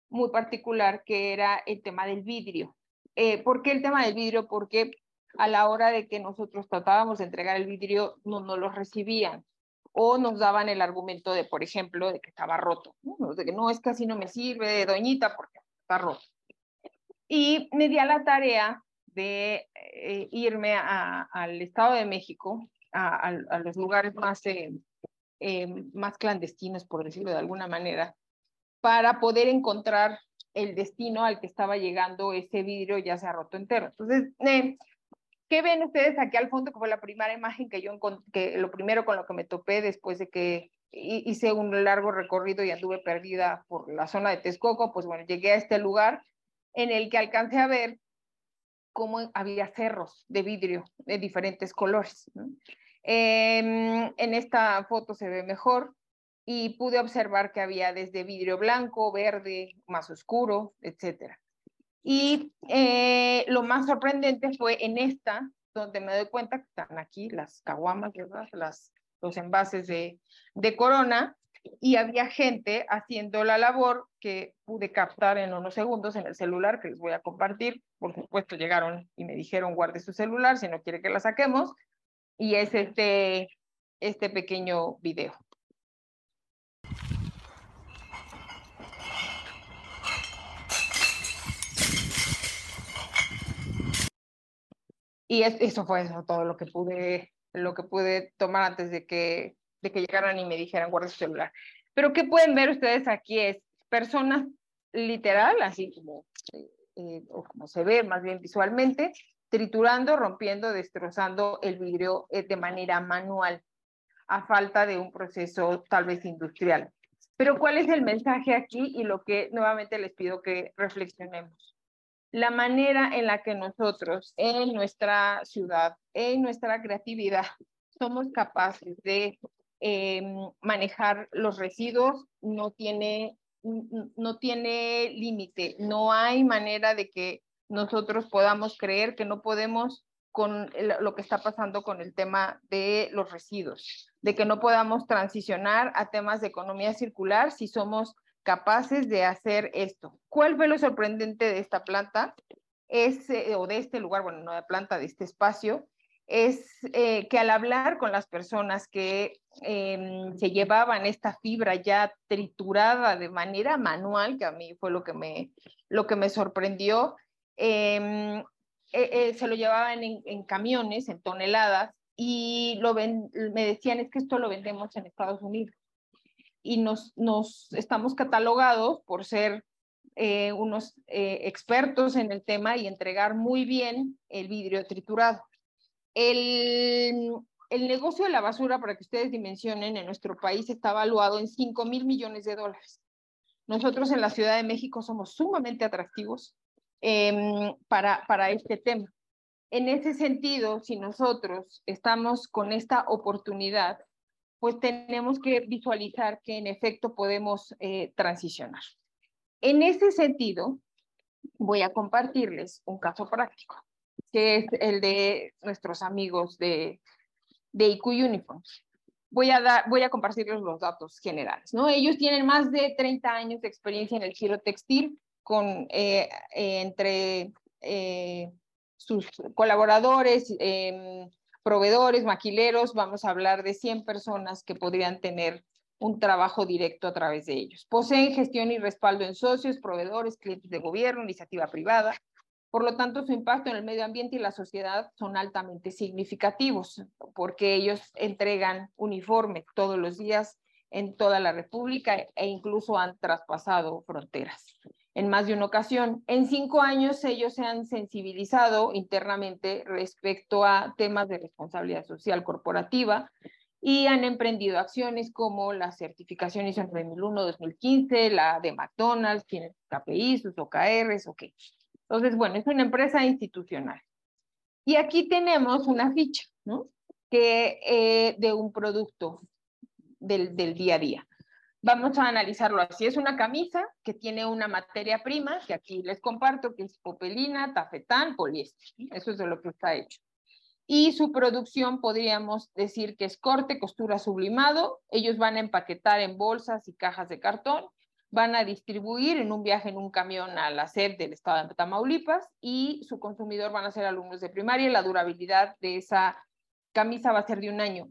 muy particular que era el tema del vidrio. Eh, ¿Por qué el tema del vidrio? Porque a la hora de que nosotros tratábamos de entregar el vidrio, no nos lo recibían o nos daban el argumento de, por ejemplo, de que estaba roto, de que no, es que así no me sirve, doñita, porque está roto. Y me di a la tarea de eh, irme al Estado de México, a, los lugares más, eh, eh, más clandestinos, por decirlo de alguna manera, para poder encontrar el destino al que estaba llegando ese vidrio ya se ha roto entero. Entonces, ¿Qué ven ustedes aquí al fondo? Que fue la primera imagen que yo que lo primero con lo que me topé después de que hice un largo recorrido y anduve perdida por la zona de Texcoco, pues bueno, llegué a este lugar en el que alcancé a ver cómo había cerros de vidrio de diferentes colores. Em, en esta foto se ve mejor y pude observar que había desde vidrio blanco, verde, más oscuro, etcétera. Y eh, lo más sorprendente fue en esta, donde me doy cuenta que están aquí las caguamas, Las, los envases de, de corona, y había gente haciendo la labor que pude captar en unos segundos en el celular que les voy a compartir. Por supuesto, llegaron y me dijeron guarde su celular si no quiere que la saquemos. Y es este, este pequeño video. Y eso fue todo lo que pude, lo que pude tomar antes de que, de que llegaran y me dijeran guarda su celular. Pero ¿qué pueden ver ustedes aquí? Es personas literal, así como, eh, o como se ve más bien visualmente, triturando, rompiendo, destrozando el vidrio eh, de manera manual, a falta de un proceso tal vez industrial. Pero ¿cuál es el mensaje aquí y lo que nuevamente les pido que reflexionemos? la manera en la que nosotros en nuestra ciudad, en nuestra creatividad, somos capaces de em, manejar los residuos no tiene, no tiene límite. No hay manera de que nosotros podamos creer que no podemos con lo que está pasando con el tema de los residuos, de que no podamos transicionar a temas de economía circular si somos capaces de hacer esto. ¿Cuál fue lo sorprendente de esta planta? Es, o de este lugar, bueno, no de planta, de este espacio, es eh, que al hablar con las personas que em, se llevaban esta fibra ya triturada de manera manual, que a mí fue lo que me, lo que me sorprendió, em, eh, se lo llevaban en, en, camiones, en toneladas, y lo ven, me decían, es que esto lo vendemos en Estados Unidos y nos, nos estamos catalogados por ser eh, unos eh, expertos en el tema y entregar muy bien el vidrio triturado. El, el negocio de la basura, para que ustedes dimensionen, en nuestro país está evaluado en 5 mil millones de dólares. Nosotros en la Ciudad de México somos sumamente atractivos em, para, para este tema. En ese sentido, si nosotros estamos con esta oportunidad, pues tenemos que visualizar que en efecto podemos eh, transicionar. En ese sentido, voy a compartirles un caso práctico, que es el de nuestros amigos de, de IQ Uniforms. Voy a, dar, voy a compartirles los datos generales. ¿no? Ellos tienen más de 30 años de experiencia en el giro textil, con, eh, entre eh, sus colaboradores, em, proveedores, maquileros, vamos a hablar de 100 personas que podrían tener un trabajo directo a través de ellos. Poseen gestión y respaldo en socios, proveedores, clientes de gobierno, iniciativa privada. Por lo tanto, su impacto en el medio ambiente y la sociedad son altamente significativos porque ellos entregan uniformes todos los días en toda la República e incluso han traspasado fronteras en más de una ocasión. En cinco años ellos se han sensibilizado internamente respecto a temas de responsabilidad social corporativa y han emprendido acciones como la certificación ISO 2001-2015, la de McDonald's, tienen KPI, sus OKRs, ok. Entonces, bueno, es una empresa institucional. Y aquí tenemos una ficha, ¿no? Que eh, de un producto del, del día a día. Vamos a analizarlo así. Es una camisa que tiene una materia prima, que aquí les comparto, que es popelina, tafetán, poliéster. Eso es de lo que está hecho. Y su producción podríamos decir que es corte, costura, sublimado. Ellos van a empaquetar en bolsas y cajas de cartón, van a distribuir en un viaje en un camión a la sed del estado de Tamaulipas y su consumidor van a ser alumnos de primaria la durabilidad de esa camisa va a ser de un año.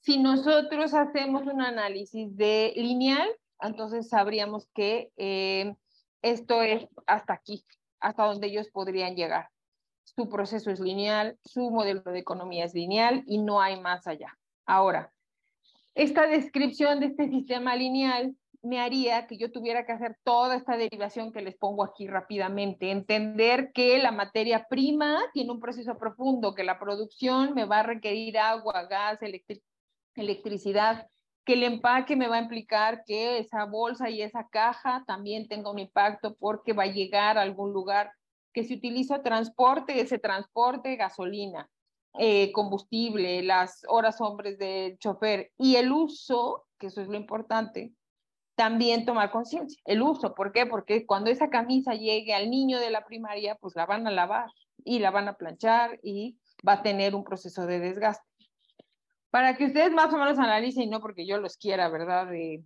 Si nosotros hacemos un análisis de lineal, entonces sabríamos que eh, esto es hasta aquí, hasta donde ellos podrían llegar. Su proceso es lineal, su modelo de economía es lineal y no hay más allá. Ahora, esta descripción de este sistema lineal me haría que yo tuviera que hacer toda esta derivación que les pongo aquí rápidamente, entender que la materia prima tiene un proceso profundo, que la producción me va a requerir agua, gas, electricidad, que el empaque me va a implicar que esa bolsa y esa caja también tenga un impacto porque va a llegar a algún lugar, que si utilizo transporte, ese transporte, gasolina, eh, combustible, las horas hombres del chofer y el uso, que eso es lo importante, también tomar conciencia. El uso, ¿por qué? Porque cuando esa camisa llegue al niño de la primaria, pues la van a lavar y la van a planchar y va a tener un proceso de desgaste. Para que ustedes más o menos analicen, no porque yo los quiera, ¿verdad? De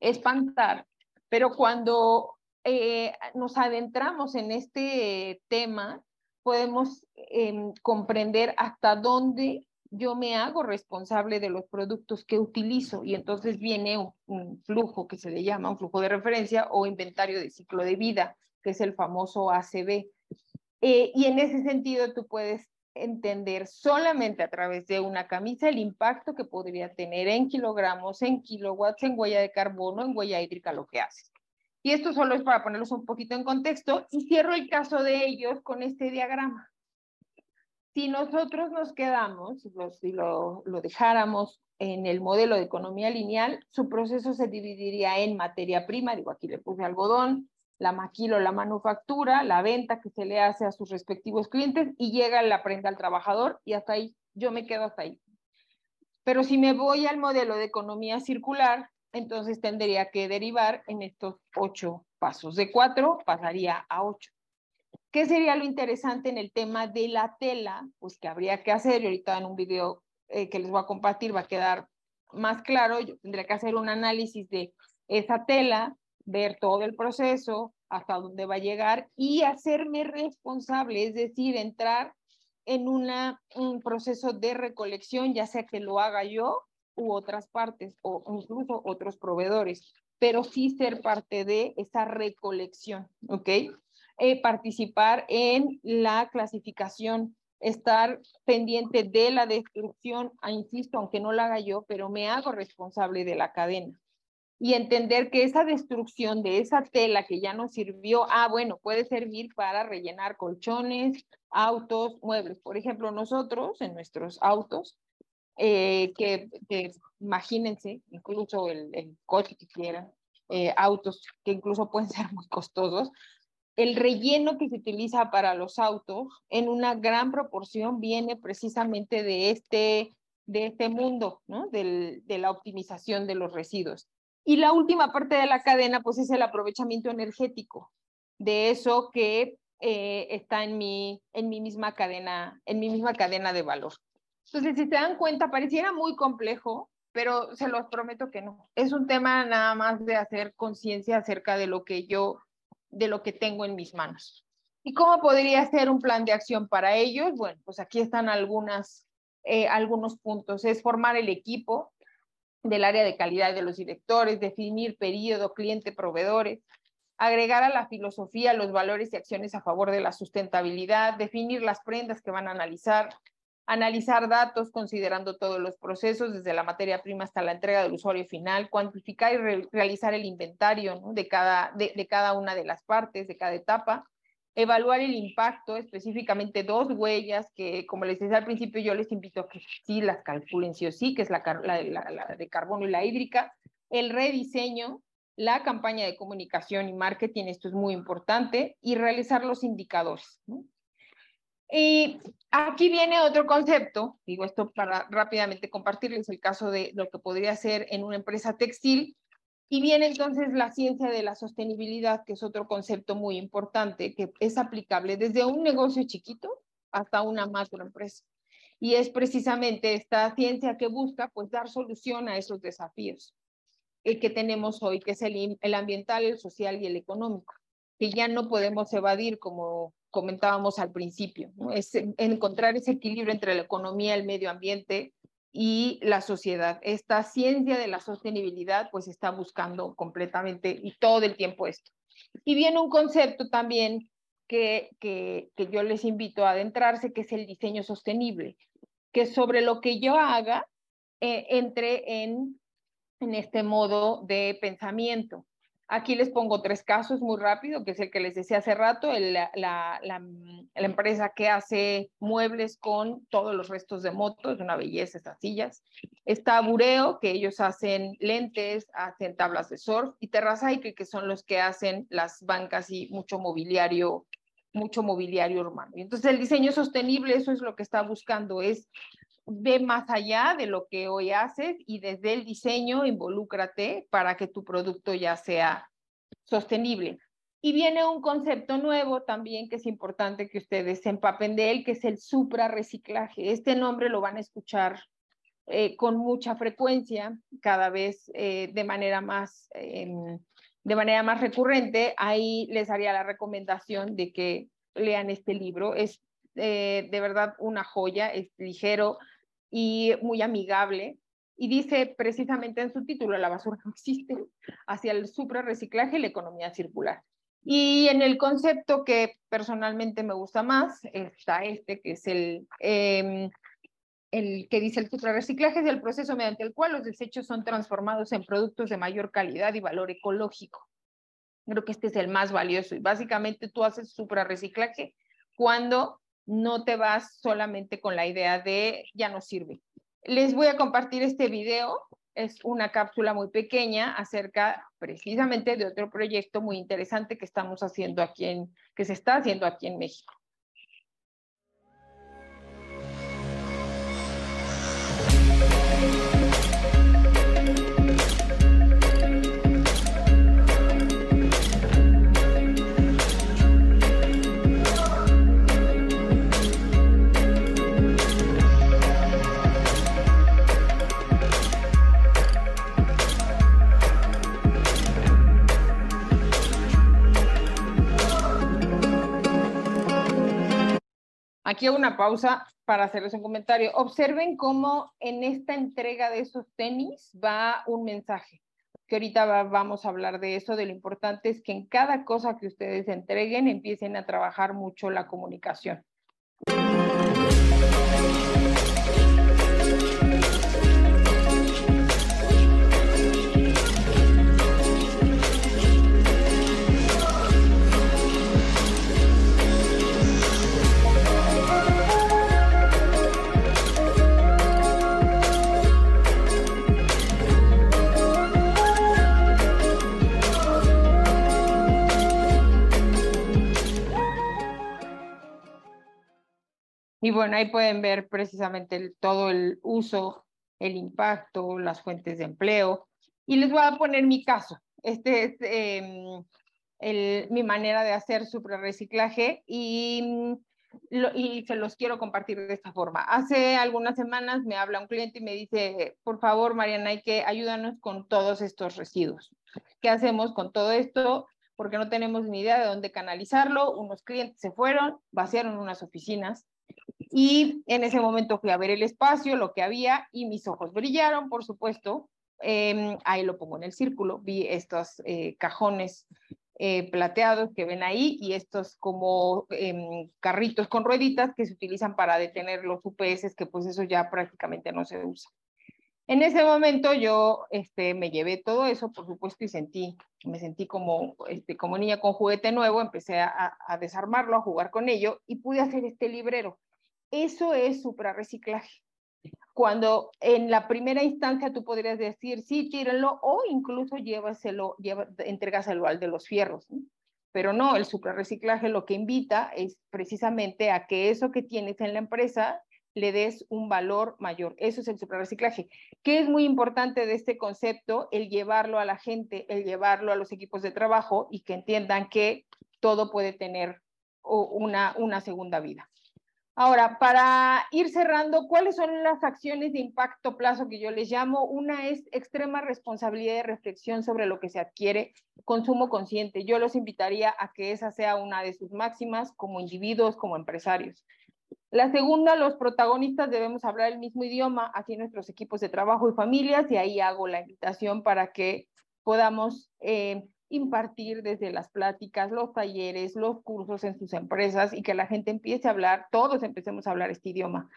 espantar, pero cuando eh, nos adentramos en este tema, podemos em, comprender hasta dónde yo me hago responsable de los productos que utilizo y entonces viene un, flujo que se le llama un flujo de referencia o inventario de ciclo de vida, que es el famoso ACB. Eh, y en ese sentido tú puedes entender solamente a través de una camisa el impacto que podría tener en kilogramos, en kilowatts, en huella de carbono, en huella hídrica, lo que haces. Y esto solo es para ponerlos un poquito en contexto y cierro el caso de ellos con este diagrama. Si nosotros nos quedamos, si lo, dejáramos en el modelo de economía lineal, su proceso se dividiría en materia prima, digo aquí le puse algodón, la maquilo, la manufactura, la venta que se le hace a sus respectivos clientes y llega la prenda al trabajador y hasta ahí, yo me quedo hasta ahí. Pero si me voy al modelo de economía circular, entonces tendría que derivar en estos ocho pasos. De cuatro pasaría a ocho. ¿Qué sería lo interesante en el tema de la tela? Pues que habría que hacer, y ahorita en un video eh, que les voy a compartir va a quedar más claro, yo tendría que hacer un análisis de esa tela, ver todo el proceso, hasta dónde va a llegar y hacerme responsable, es decir, entrar en una, un proceso de recolección, ya sea que lo haga yo u otras partes o incluso otros proveedores, pero sí ser parte de esa recolección, ¿ok? Eh, participar en la clasificación, estar pendiente de la destrucción, ah, insisto, aunque no la haga yo, pero me hago responsable de la cadena. Y entender que esa destrucción de esa tela que ya no sirvió, ah, bueno, puede servir para rellenar colchones, autos, muebles. Por ejemplo, nosotros en nuestros autos, eh, que, imagínense, incluso el, el, coche que quieran, eh, autos que incluso pueden ser muy costosos, el relleno que se utiliza para los autos en una gran proporción viene precisamente de este, de este mundo, ¿no? de la optimización de los residuos. Y la última parte de la cadena, pues es el aprovechamiento energético de eso que eh, está en mi, en mi misma cadena, en mi misma cadena de valor. Entonces, si se dan cuenta, pareciera muy complejo, pero se los prometo que no. Es un tema nada más de hacer conciencia acerca de lo que yo de lo que tengo en mis manos. ¿Y cómo podría ser un plan de acción para ellos? Bueno, pues aquí están algunas, eh, algunos puntos. Es formar el equipo del área de calidad de los directores, definir periodo, cliente, proveedores, agregar a la filosofía los valores y acciones a favor de la sustentabilidad, definir las prendas que van a analizar, analizar datos considerando todos los procesos, desde la materia prima hasta la entrega del usuario final, cuantificar y realizar el inventario de, cada, de, cada una de las partes, de cada etapa, evaluar el impacto, específicamente dos huellas que, como les decía al principio, yo les invito a que sí las calculen sí o sí, que es la, la de carbono y la hídrica, el rediseño, la campaña de comunicación y marketing, esto es muy importante, y realizar los indicadores. ¿no? Y aquí viene otro concepto, digo esto para rápidamente compartirles el caso de lo que podría ser en una empresa textil, y viene entonces la ciencia de la sostenibilidad, que es otro concepto muy importante, que es aplicable desde un negocio chiquito hasta una macroempresa. Y es precisamente esta ciencia que busca pues dar solución a esos desafíos el que tenemos hoy, que es el, el ambiental, el social y el económico, que ya no podemos evadir como comentábamos al principio, es encontrar ese equilibrio entre la economía, el medio ambiente y la sociedad. Esta ciencia de la sostenibilidad pues está buscando completamente y todo el tiempo esto. Y viene un concepto también que, que, que yo les invito a adentrarse, que es el diseño sostenible, que sobre lo que yo haga eh, entre en en este modo de pensamiento. Aquí les pongo tres casos muy rápido, que es el que les decía hace rato, la, la, empresa que hace muebles con todos los restos de moto, es una belleza estas sillas. Está Bureo, que ellos hacen lentes, hacen tablas de surf, y Terracycle, que son los que hacen las bancas y mucho mobiliario, mucho mobiliario urbano. Entonces el diseño sostenible, eso es lo que está buscando, es ve más allá de lo que hoy haces y desde el diseño involúcrate para que tu producto ya sea sostenible. Y viene un concepto nuevo también que es importante que ustedes se empapen de él, que es el suprarreciclaje. Este nombre lo van a escuchar eh, con mucha frecuencia, cada vez eh, de, manera más, em, de manera más recurrente. Ahí les haría la recomendación de que lean este libro. Es eh, de verdad una joya, es ligero, y muy amigable. Y dice precisamente en su título, la basura no existe, hacia el suprarreciclaje y la economía circular. Y en el concepto que personalmente me gusta más, está este, que es el, em, el que dice el suprarreciclaje, es el proceso mediante el cual los desechos son transformados en productos de mayor calidad y valor ecológico. Creo que este es el más valioso. Y básicamente tú haces suprarreciclaje cuando no te vas solamente con la idea de ya no sirve. Les voy a compartir este video, es una cápsula muy pequeña acerca precisamente de otro proyecto muy interesante que estamos haciendo aquí en, que se está haciendo aquí en México. Aquí hago una pausa para hacerles un comentario. Observen cómo en esta entrega de esos tenis va un mensaje, que ahorita vamos a hablar de eso, de lo importante es que en cada cosa que ustedes entreguen empiecen a trabajar mucho la comunicación. Bueno, ahí pueden ver precisamente todo el uso, el impacto, las fuentes de empleo. Y les voy a poner mi caso. Este es em, el, mi manera de hacer reciclaje y, y se los quiero compartir de esta forma. Hace algunas semanas me habla un cliente y me dice, por favor, Mariana, hay que ayúdanos con todos estos residuos. ¿Qué hacemos con todo esto? Porque no tenemos ni idea de dónde canalizarlo. Unos clientes se fueron, vaciaron unas oficinas y en ese momento fui a ver el espacio, lo que había, y mis ojos brillaron, por supuesto. Em, ahí lo pongo en el círculo. Vi estos eh, cajones eh, plateados que ven ahí y estos como em, carritos con rueditas que se utilizan para detener los UPS, que pues eso ya prácticamente no se usa. En ese momento yo este, me llevé todo eso, por supuesto, y sentí, me sentí como, este, como niña con juguete nuevo, empecé a, a desarmarlo, a jugar con ello y pude hacer este librero. Eso es suprarreciclaje. Cuando en la primera instancia tú podrías decir, sí, tírenlo o incluso llévaselo, lleva, entrégaselo al de los fierros. Pero no, el suprarreciclaje lo que invita es precisamente a que eso que tienes en la empresa le des un valor mayor. Eso es el suprarreciclaje. ¿Qué es muy importante de este concepto? El llevarlo a la gente, el llevarlo a los equipos de trabajo y que entiendan que todo puede tener una segunda vida. Ahora, para ir cerrando, ¿cuáles son las acciones de impacto plazo que yo les llamo? Una es extrema responsabilidad y reflexión sobre lo que se adquiere, consumo consciente. Yo los invitaría a que esa sea una de sus máximas como individuos, como empresarios. La segunda, los protagonistas debemos hablar el mismo idioma, aquí nuestros equipos de trabajo y familias, y ahí hago la invitación para que podamos eh, impartir desde las pláticas, los talleres, los cursos en sus empresas y que la gente empiece a hablar, todos empecemos a hablar este idioma.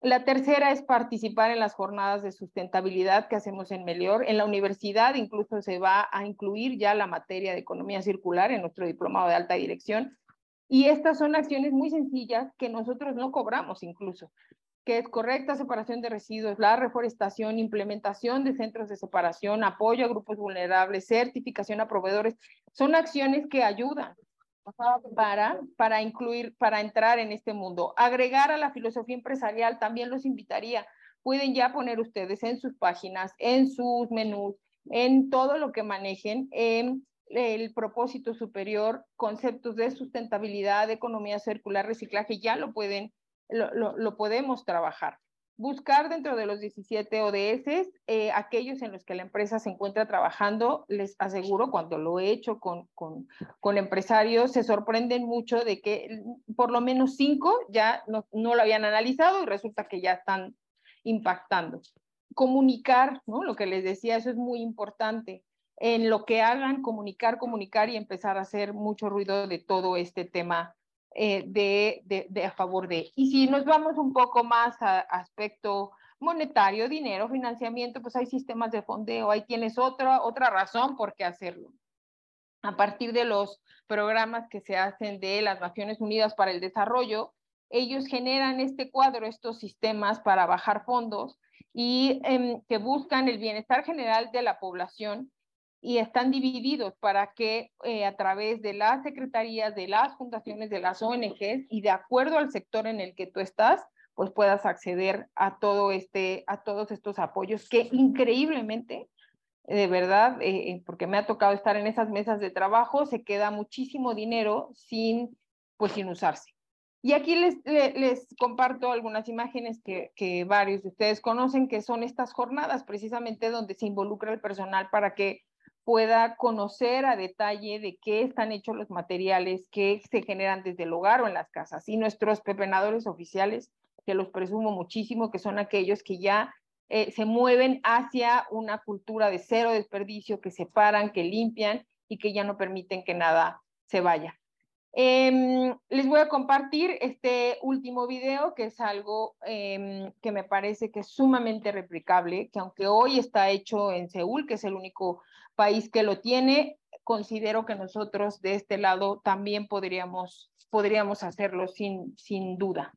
La tercera es participar en las jornadas de sustentabilidad que hacemos en Melior. En la universidad incluso se va a incluir ya la materia de economía circular en nuestro diplomado de alta dirección. Y estas son acciones muy sencillas que nosotros no cobramos incluso, que es correcta separación de residuos, la reforestación, implementación de centros de separación, apoyo a grupos vulnerables, certificación a proveedores. Son acciones que ayudan para, para incluir, para entrar en este mundo. Agregar a la filosofía empresarial, también los invitaría. Pueden ya poner ustedes en sus páginas, en sus menús, en todo lo que manejen, en el propósito superior, conceptos de sustentabilidad, economía circular, reciclaje, ya lo pueden, lo, podemos trabajar buscar dentro de los 17 ODS eh, aquellos en los que la empresa se encuentra trabajando. Les aseguro, cuando lo he hecho con, con, con empresarios, se sorprenden mucho de que por lo menos cinco ya no, no, lo habían analizado y resulta que ya están impactando. Comunicar, ¿no? Lo que les decía, eso es muy importante. En lo que hagan, comunicar, comunicar y empezar a hacer mucho ruido de todo este tema eh, de, a favor de. Y si nos vamos un poco más a aspecto monetario, dinero, financiamiento, pues hay sistemas de fondeo, ahí tienes otra, otra razón por qué hacerlo. A partir de los programas que se hacen de las Naciones Unidas para el Desarrollo, ellos generan este cuadro, estos sistemas para bajar fondos y eh, que buscan el bienestar general de la población y están divididos para que eh, a través de las secretarías, de las fundaciones, de las ONGs y de acuerdo al sector en el que tú estás, pues puedas acceder a todo este, a todos estos apoyos que increíblemente, de verdad, eh, eh, porque me ha tocado estar en esas mesas de trabajo, se queda muchísimo dinero sin, pues sin usarse. Y aquí les, les, les comparto algunas imágenes que, que varios de ustedes conocen, que son estas jornadas precisamente donde se involucra el personal para que pueda conocer a detalle de qué están hechos los materiales que se generan desde el hogar o en las casas. Y nuestros pepenadores oficiales, que los presumo muchísimo, que son aquellos que ya eh, se mueven hacia una cultura de cero desperdicio, que separan, que limpian y que ya no permiten que nada se vaya. Eh, les voy a compartir este último video, que es algo eh, que me parece que es sumamente replicable, que aunque hoy está hecho en Seúl, que es el único país que lo tiene, considero que nosotros de este lado también podríamos, podríamos hacerlo sin, sin duda.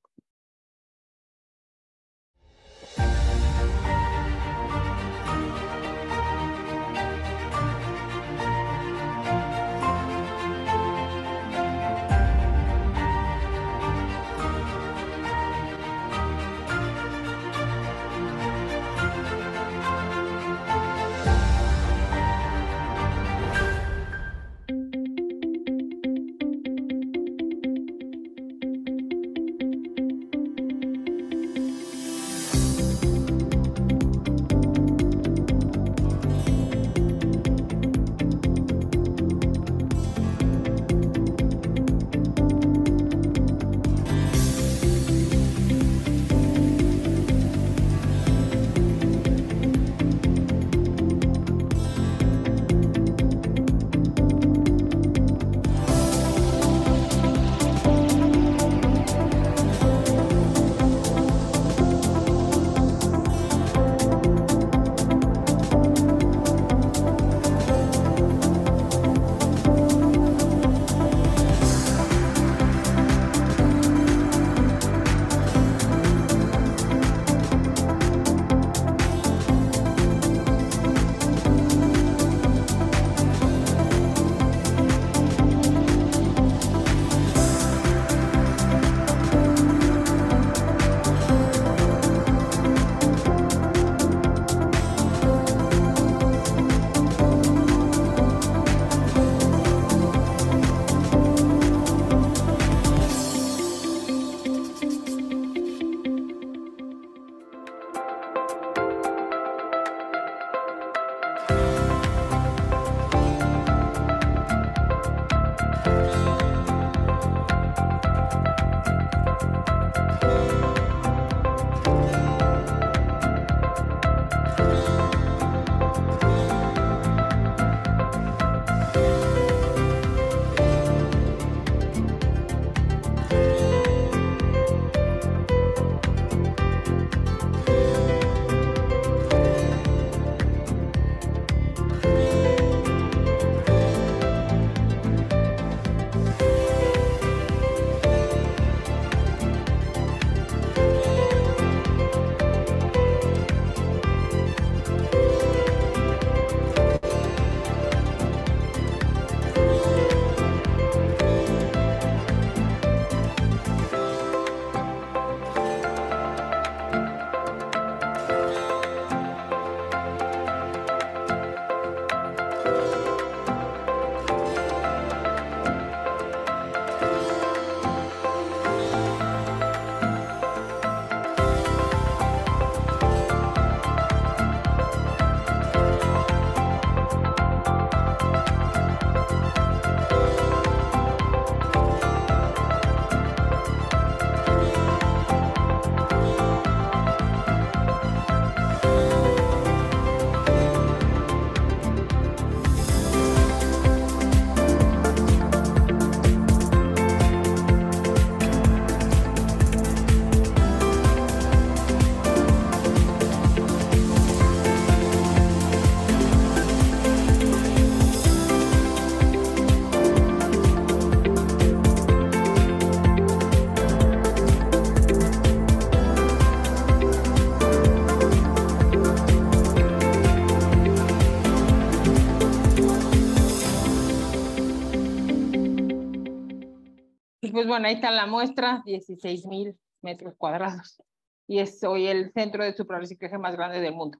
Pues bueno, ahí está la muestra, 16 mil metros cuadrados. Y es hoy el centro de suprarreciclaje más grande del mundo.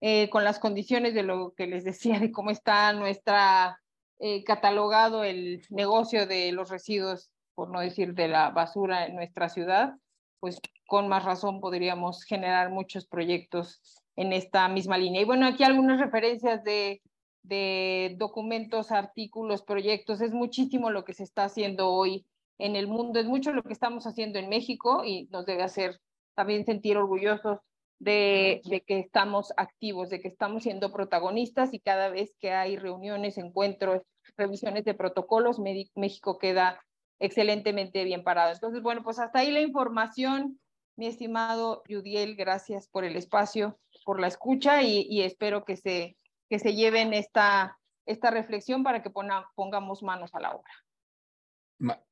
Eh, con las condiciones de lo que les decía, de cómo está nuestra eh, catalogado el negocio de los residuos, por no decir de la basura en nuestra ciudad, pues con más razón podríamos generar muchos proyectos en esta misma línea. Y bueno, aquí algunas referencias de, de documentos, artículos, proyectos. Es muchísimo lo que se está haciendo hoy en el mundo, es mucho lo que estamos haciendo en México y nos debe hacer también sentir orgullosos de, de, que estamos activos, de que estamos siendo protagonistas y cada vez que hay reuniones, encuentros, revisiones de protocolos, México queda excelentemente bien parado. Entonces, bueno, pues hasta ahí la información, mi estimado Yudiel, gracias por el espacio, por la escucha y, espero que se, que se lleven esta, esta reflexión para que pongamos manos a la obra.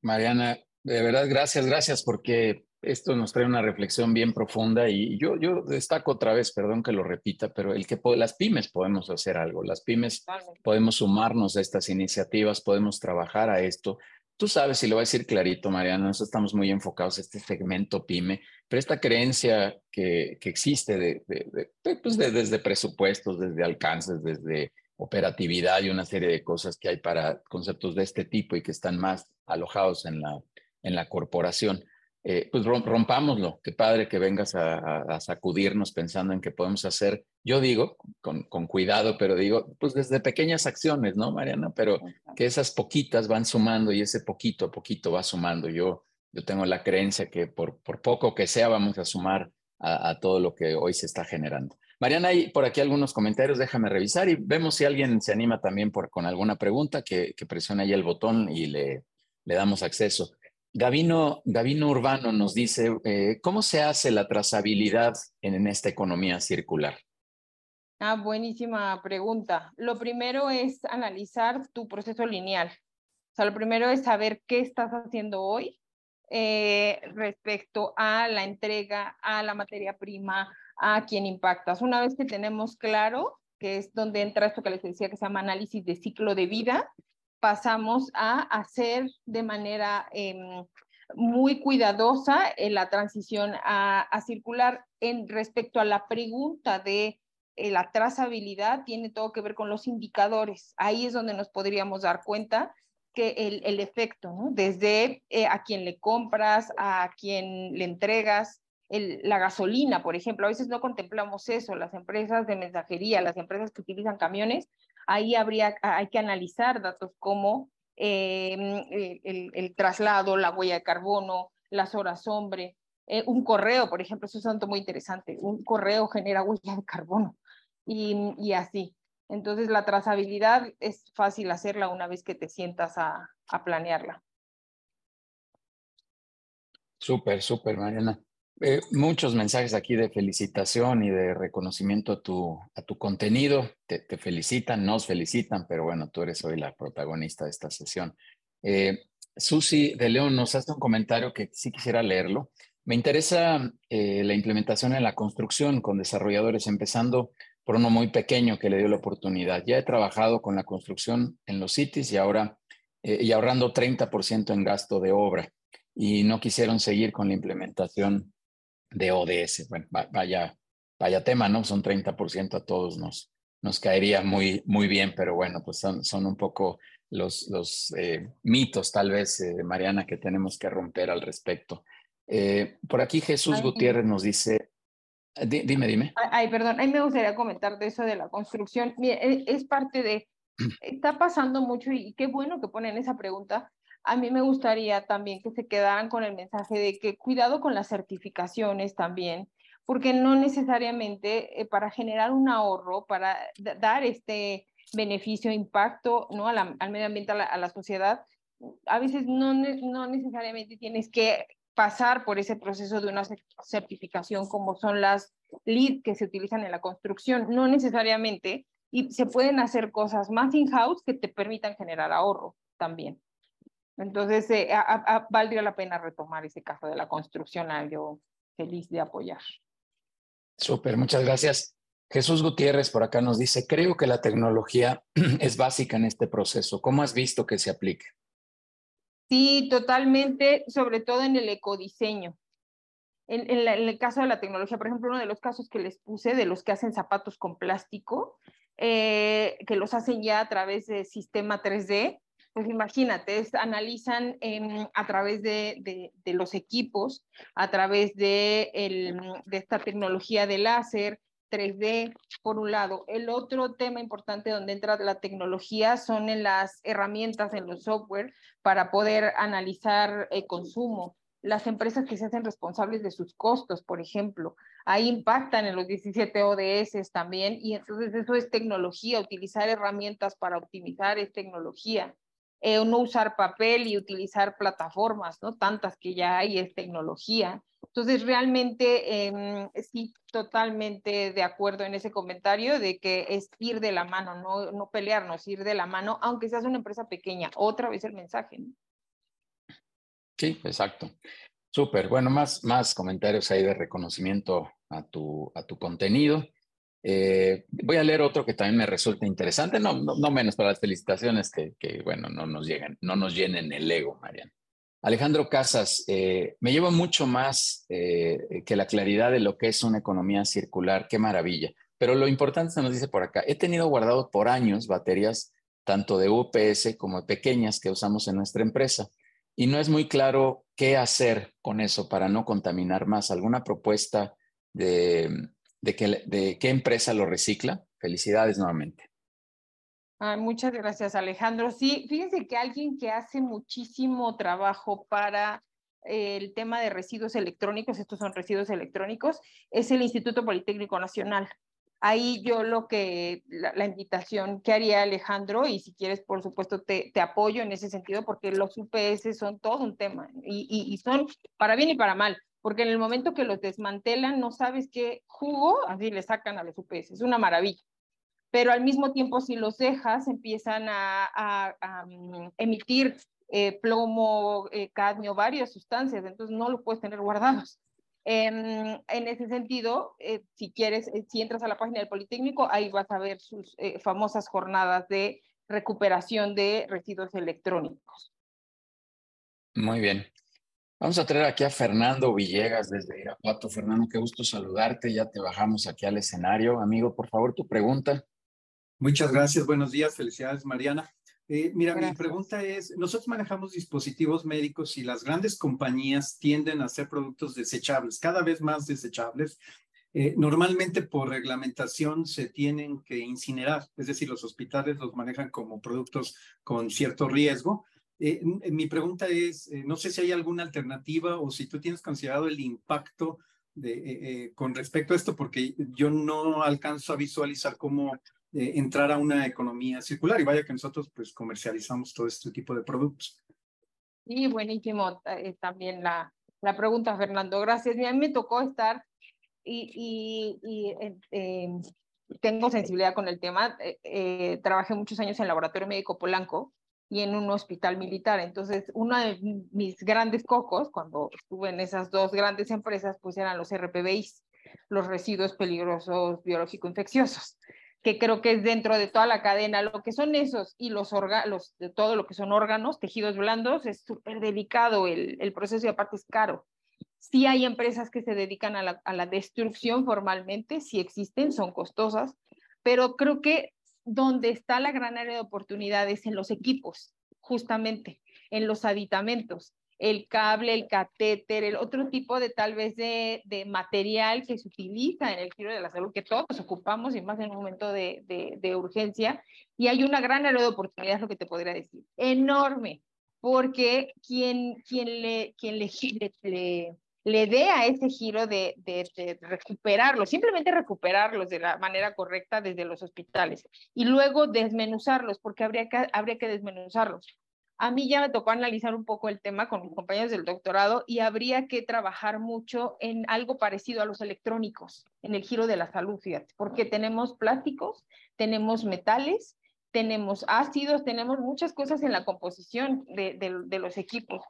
Mariana, de verdad, gracias, gracias, porque esto nos trae una reflexión bien profunda y yo, yo destaco otra vez, perdón que lo repita, pero el que las pymes podemos hacer algo, las pymes podemos sumarnos a estas iniciativas, podemos trabajar a esto. Tú sabes, y lo voy a decir clarito, Mariana, nosotros estamos muy enfocados en este segmento pyme, pero esta creencia que, que existe de, pues desde presupuestos, desde alcances, desde operatividad y una serie de cosas que hay para conceptos de este tipo y que están más alojados en la, en la corporación eh, pues rompámoslo. Qué padre que vengas a, sacudirnos pensando en qué podemos hacer. Yo digo, con, con, cuidado, pero digo, pues desde pequeñas acciones, ¿no, Mariana? Pero que esas poquitas van sumando y ese poquito a poquito va sumando. Yo, yo tengo la creencia que por, por poco que sea vamos a sumar a, todo lo que hoy se está generando. Mariana, hay por aquí algunos comentarios, déjame revisar y vemos si alguien se anima también con alguna pregunta, que, que presione ahí el botón y le, le damos acceso. Gavino, Gavino Urbano nos dice, eh, ¿cómo se hace la trazabilidad en, esta economía circular? Ah, buenísima pregunta. Lo primero es analizar tu proceso lineal. O sea, lo primero es saber qué estás haciendo hoy eh, respecto a la entrega, a la materia prima, a quién impactas. Una vez que tenemos claro, que es donde entra esto que les decía que se llama análisis de ciclo de vida, pasamos a hacer de manera em, muy cuidadosa en la transición a, circular en respecto a la pregunta de eh, la trazabilidad, tiene todo que ver con los indicadores. Ahí es donde nos podríamos dar cuenta que el, efecto, ¿no? desde eh, a quien le compras, a quien le entregas, la gasolina, por ejemplo, a veces no contemplamos eso, las empresas de mensajería, las empresas que utilizan camiones, ahí habría, hay que analizar datos como em, el, traslado, la huella de carbono, las horas hombre, eh, un correo, por ejemplo, eso es un muy interesante, un correo genera huella de carbono y, así. Entonces la trazabilidad es fácil hacerla una vez que te sientas a, a planearla. Súper, súper, Mariana. Eh, muchos mensajes aquí de felicitación y de reconocimiento a tu, a tu contenido. Te, felicitan, nos felicitan, pero bueno, tú eres hoy la protagonista de esta sesión. Eh, Susi de León nos hace un comentario que sí quisiera leerlo. Me interesa eh, la implementación en la construcción con desarrolladores, empezando por uno muy pequeño que le dio la oportunidad. Ya he trabajado con la construcción en los cities y ahora y ahorrando 30% en gasto de obra y no quisieron seguir con la implementación de ODS. Bueno, vaya, vaya tema, ¿no? Son 30% a todos nos, nos caería muy, muy bien, pero bueno, pues son, son un poco los, los eh, mitos, tal vez, eh, Mariana, que tenemos que romper al respecto. Eh, por aquí Jesús Gutiérrez nos dice, dime, dime. Ay, perdón, a mí me gustaría comentar de eso de la construcción. E, es parte de, está pasando mucho y qué bueno que ponen esa pregunta, a mí me gustaría también que se quedaran con el mensaje de que cuidado con las certificaciones también, porque no necesariamente eh, para generar un ahorro, para dar este beneficio, impacto ¿no? al medio ambiente, a la, sociedad, a veces no, no necesariamente tienes que pasar por ese proceso de una certificación como son las LEED que se utilizan en la construcción, no necesariamente, y se pueden hacer cosas más in-house que te permitan generar ahorro también. Entonces, eh, valdría la pena retomar ese caso de la construcción, yo feliz de apoyar. Súper, muchas gracias. Jesús Gutiérrez por acá nos dice, creo que la tecnología es básica en este proceso. ¿Cómo has visto que se aplique? Sí, totalmente, sobre todo en el ecodiseño. En, en, el caso de la tecnología, por ejemplo, uno de los casos que les puse de los que hacen zapatos con plástico, eh, que los hacen ya a través de sistema 3D, pues imagínate, analizan a través de, de, los equipos, a través de, el, de esta tecnología de láser, 3D, por un lado. El otro tema importante donde entra la tecnología son en las herramientas, en los software, para poder analizar el consumo. Las empresas que se hacen responsables de sus costos, por ejemplo, ahí impactan en los 17 ODS también, y entonces eso es tecnología, utilizar herramientas para optimizar es tecnología. Eh, no usar papel y utilizar plataformas, ¿no? Tantas que ya hay es tecnología. Entonces, realmente em, sí, totalmente de acuerdo en ese comentario de que es ir de la mano, no, no pelearnos, ir de la mano, aunque seas una empresa pequeña. Otra vez el mensaje. Sí, exacto. Súper. Bueno, más, más comentarios ahí de reconocimiento a tu, a tu contenido. Eh, voy a leer otro que también me resulta interesante, no, no, menos para las felicitaciones que, bueno, no nos, lleguen, no nos llenen el ego, Mariana. Alejandro Casas, eh, me lleva mucho más eh, que la claridad de lo que es una economía circular, qué maravilla. Pero lo importante se nos dice por acá, he tenido guardado por años baterías tanto de UPS como de pequeñas que usamos en nuestra empresa y no es muy claro qué hacer con eso para no contaminar más. ¿Alguna propuesta de, de, de qué empresa lo recicla? Felicidades nuevamente muchas gracias, Alejandro. Sí, fíjense que alguien que hace muchísimo trabajo para eh, el tema de residuos electrónicos, estos son residuos electrónicos, es el Instituto Politécnico Nacional. Ahí yo lo que, la, invitación que haría Alejandro, y si quieres, por supuesto, te, te, apoyo en ese sentido, porque los UPS son todo un tema y, y son para bien y para mal porque en el momento que los desmantelan no sabes qué jugo así le sacan a los UPS, es una maravilla pero al mismo tiempo si los dejas empiezan a, mm, emitir eh, plomo, eh, cadmio, varias sustancias, entonces no lo puedes tener guardados. en ese sentido, eh, si quieres, si entras a la página del Politécnico, ahí vas a ver sus famosas jornadas de recuperación de residuos electrónicos. Muy bien. Vamos a traer aquí a Fernando Villegas desde Irapuato. Fernando, qué gusto saludarte. Ya te bajamos aquí al escenario. Amigo, por favor, tu pregunta. Muchas gracias, buenos días, felicidades Mariana. Eh, mira, mi pregunta es, nosotros manejamos dispositivos médicos y las grandes compañías tienden a hacer productos desechables, cada vez más desechables. Eh, normalmente por reglamentación se tienen que incinerar, es decir, los hospitales los manejan como productos con cierto riesgo. Eh, mi pregunta es, no sé si hay alguna alternativa o si tú tienes considerado el impacto de, con respecto a esto, porque yo no alcanzo a visualizar cómo entrar a una economía circular y vaya que nosotros pues comercializamos todo este tipo de productos. Sí, buenísimo eh, también la, la pregunta, Fernando. Gracias. A mí me tocó estar y, y, eh, tengo sensibilidad con el tema. Eh, trabajé muchos años en el Laboratorio Médico Polanco y en un hospital militar. Entonces, uno de mis grandes cocos, cuando estuve en esas dos grandes empresas, pues eran los RPBIs, los residuos peligrosos biológico-infecciosos que creo que es dentro de toda la cadena, lo que son esos y los órganos, de todo lo que son órganos, tejidos blandos, es súper delicado el, el, proceso y aparte es caro. Sí hay empresas que se dedican a la, a la destrucción formalmente, sí existen, son costosas, pero creo que donde está la gran área de oportunidades en los equipos, justamente, en los aditamentos el cable, el catéter, el otro tipo de tal vez de, de, material que se utiliza en el giro de la salud, que todos ocupamos y más en un momento de, de, urgencia. Y hay una gran área de oportunidades, lo que te podría decir, enorme, porque quien, quien, le, quien le, le, le dé a ese giro de, de, recuperarlos, simplemente recuperarlos de la manera correcta desde los hospitales y luego desmenuzarlos, porque habría que, habría que desmenuzarlos. A mí ya me tocó analizar un poco el tema con mis compañeros del doctorado y habría que trabajar mucho en algo parecido a los electrónicos, en el giro de la salud, fíjate, porque tenemos plásticos, tenemos metales, tenemos ácidos, tenemos muchas cosas en la composición de, los equipos.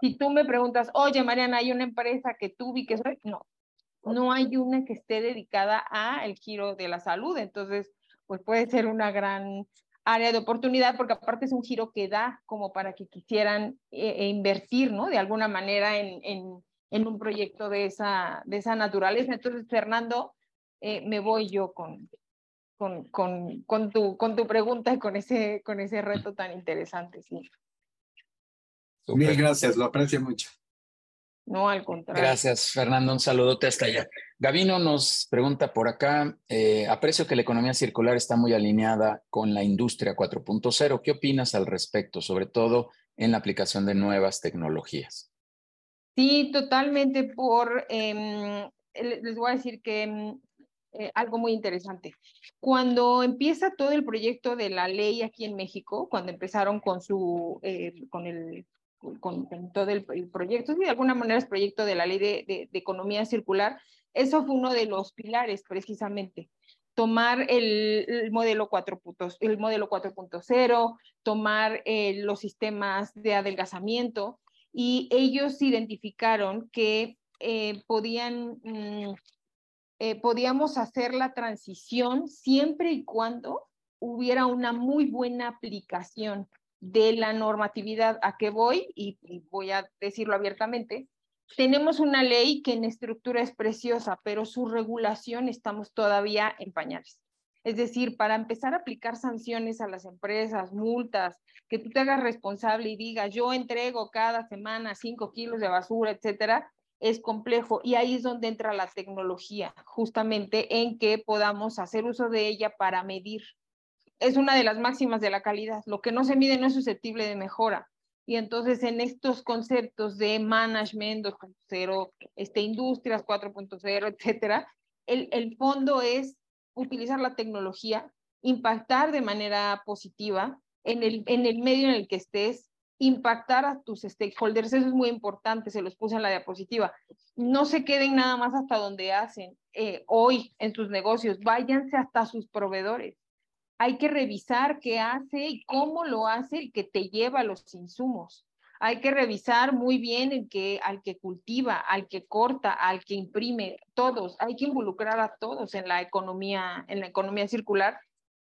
Si tú me preguntas, oye, Mariana, ¿hay una empresa que tú vi que soy? No, no hay una que esté dedicada a el giro de la salud, entonces, pues puede ser una gran área de oportunidad, porque aparte es un giro que da como para que quisieran eh, e invertir, ¿no? De alguna manera en, en, en, un proyecto de esa, de esa naturaleza. Entonces, Fernando, eh, me voy yo con, con, con, con, tu, con tu pregunta y con ese, con ese reto tan interesante, sí. Mil gracias, lo aprecio mucho. No, al contrario. Gracias, Fernando. Un saludote hasta allá. Gavino nos pregunta por acá, eh, aprecio que la economía circular está muy alineada con la industria 4.0. ¿Qué opinas al respecto, sobre todo en la aplicación de nuevas tecnologías? Sí, totalmente. Por, em, les voy a decir que em, eh, algo muy interesante. Cuando empieza todo el proyecto de la ley aquí en México, cuando empezaron con su, eh, con el con, todo el, proyecto, y de alguna manera es proyecto de la ley de, economía circular, eso fue uno de los pilares precisamente. Tomar el, modelo 4.0, el modelo 4.0, tomar eh, los sistemas de adelgazamiento y ellos identificaron que eh, podían, mm, eh, podíamos hacer la transición siempre y cuando hubiera una muy buena aplicación de la normatividad a que voy, y, voy a decirlo abiertamente, tenemos una ley que en estructura es preciosa, pero su regulación estamos todavía en pañales. Es decir, para empezar a aplicar sanciones a las empresas, multas, que tú te hagas responsable y digas, yo entrego cada semana cinco kilos de basura, etcétera, es complejo. Y ahí es donde entra la tecnología, justamente en que podamos hacer uso de ella para medir es una de las máximas de la calidad. Lo que no se mide no es susceptible de mejora. Y entonces en estos conceptos de management 2.0, este, industrias 4.0, etcétera, el, el fondo es utilizar la tecnología, impactar de manera positiva en el, en el medio en el que estés, impactar a tus stakeholders, eso es muy importante, se los puse en la diapositiva. No se queden nada más hasta donde hacen eh, hoy en sus negocios, váyanse hasta sus proveedores hay que revisar qué hace y cómo lo hace el que te lleva los insumos. Hay que revisar muy bien el que, al que cultiva, al que corta, al que imprime, todos. Hay que involucrar a todos en la economía, en la economía circular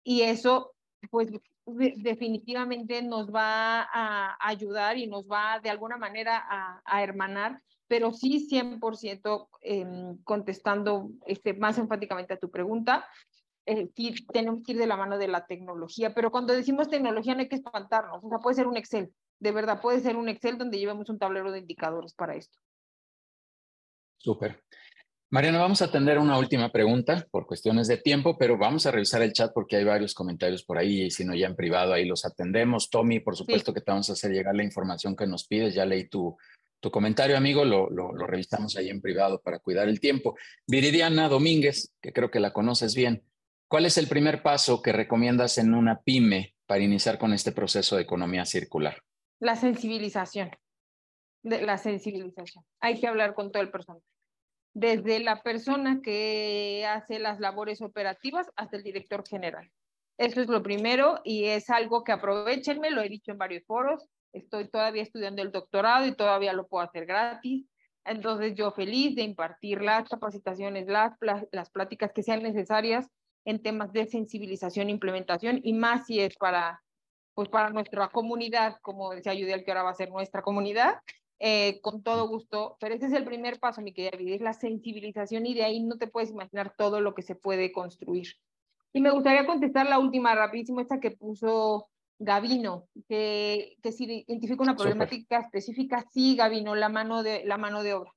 y eso, pues, definitivamente nos va a ayudar y nos va de alguna manera a, hermanar, pero sí 100% em, contestando este, más enfáticamente a tu pregunta, eh, tenemos que ir de la mano de la tecnología, pero cuando decimos tecnología no hay que espantarnos, o sea, puede ser un Excel, de verdad, puede ser un Excel donde llevemos un tablero de indicadores para esto. Súper. Mariana, vamos a atender una última pregunta por cuestiones de tiempo, pero vamos a revisar el chat porque hay varios comentarios por ahí y si no ya en privado ahí los atendemos. Tommy, por supuesto que te vamos a hacer llegar la información que nos pides, ya leí tu, tu comentario, amigo, lo, lo, lo revisamos ahí en privado para cuidar el tiempo. Viridiana Domínguez, que creo que la conoces bien, ¿Cuál es el primer paso que recomiendas en una pyme para iniciar con este proceso de economía circular? La sensibilización. De la sensibilización. Hay que hablar con todo el personal. Desde la persona que hace las labores operativas hasta el director general. Eso es lo primero y es algo que aprovechenme, lo he dicho en varios foros. Estoy todavía estudiando el doctorado y todavía lo puedo hacer gratis. Entonces yo feliz de impartir las capacitaciones, las, las pláticas que sean necesarias en temas de sensibilización e implementación y más si es para, pues para nuestra comunidad, como decía Yudiel, que ahora va a ser nuestra comunidad, eh, con todo gusto, pero ese es el primer paso, mi querida Vida, es la sensibilización y de ahí no te puedes imaginar todo lo que se puede construir. Y me gustaría contestar la última rapidísimo, esta que puso Gavino, que, que si identifica una problemática específica, sí, Gavino, la mano de, la mano de obra.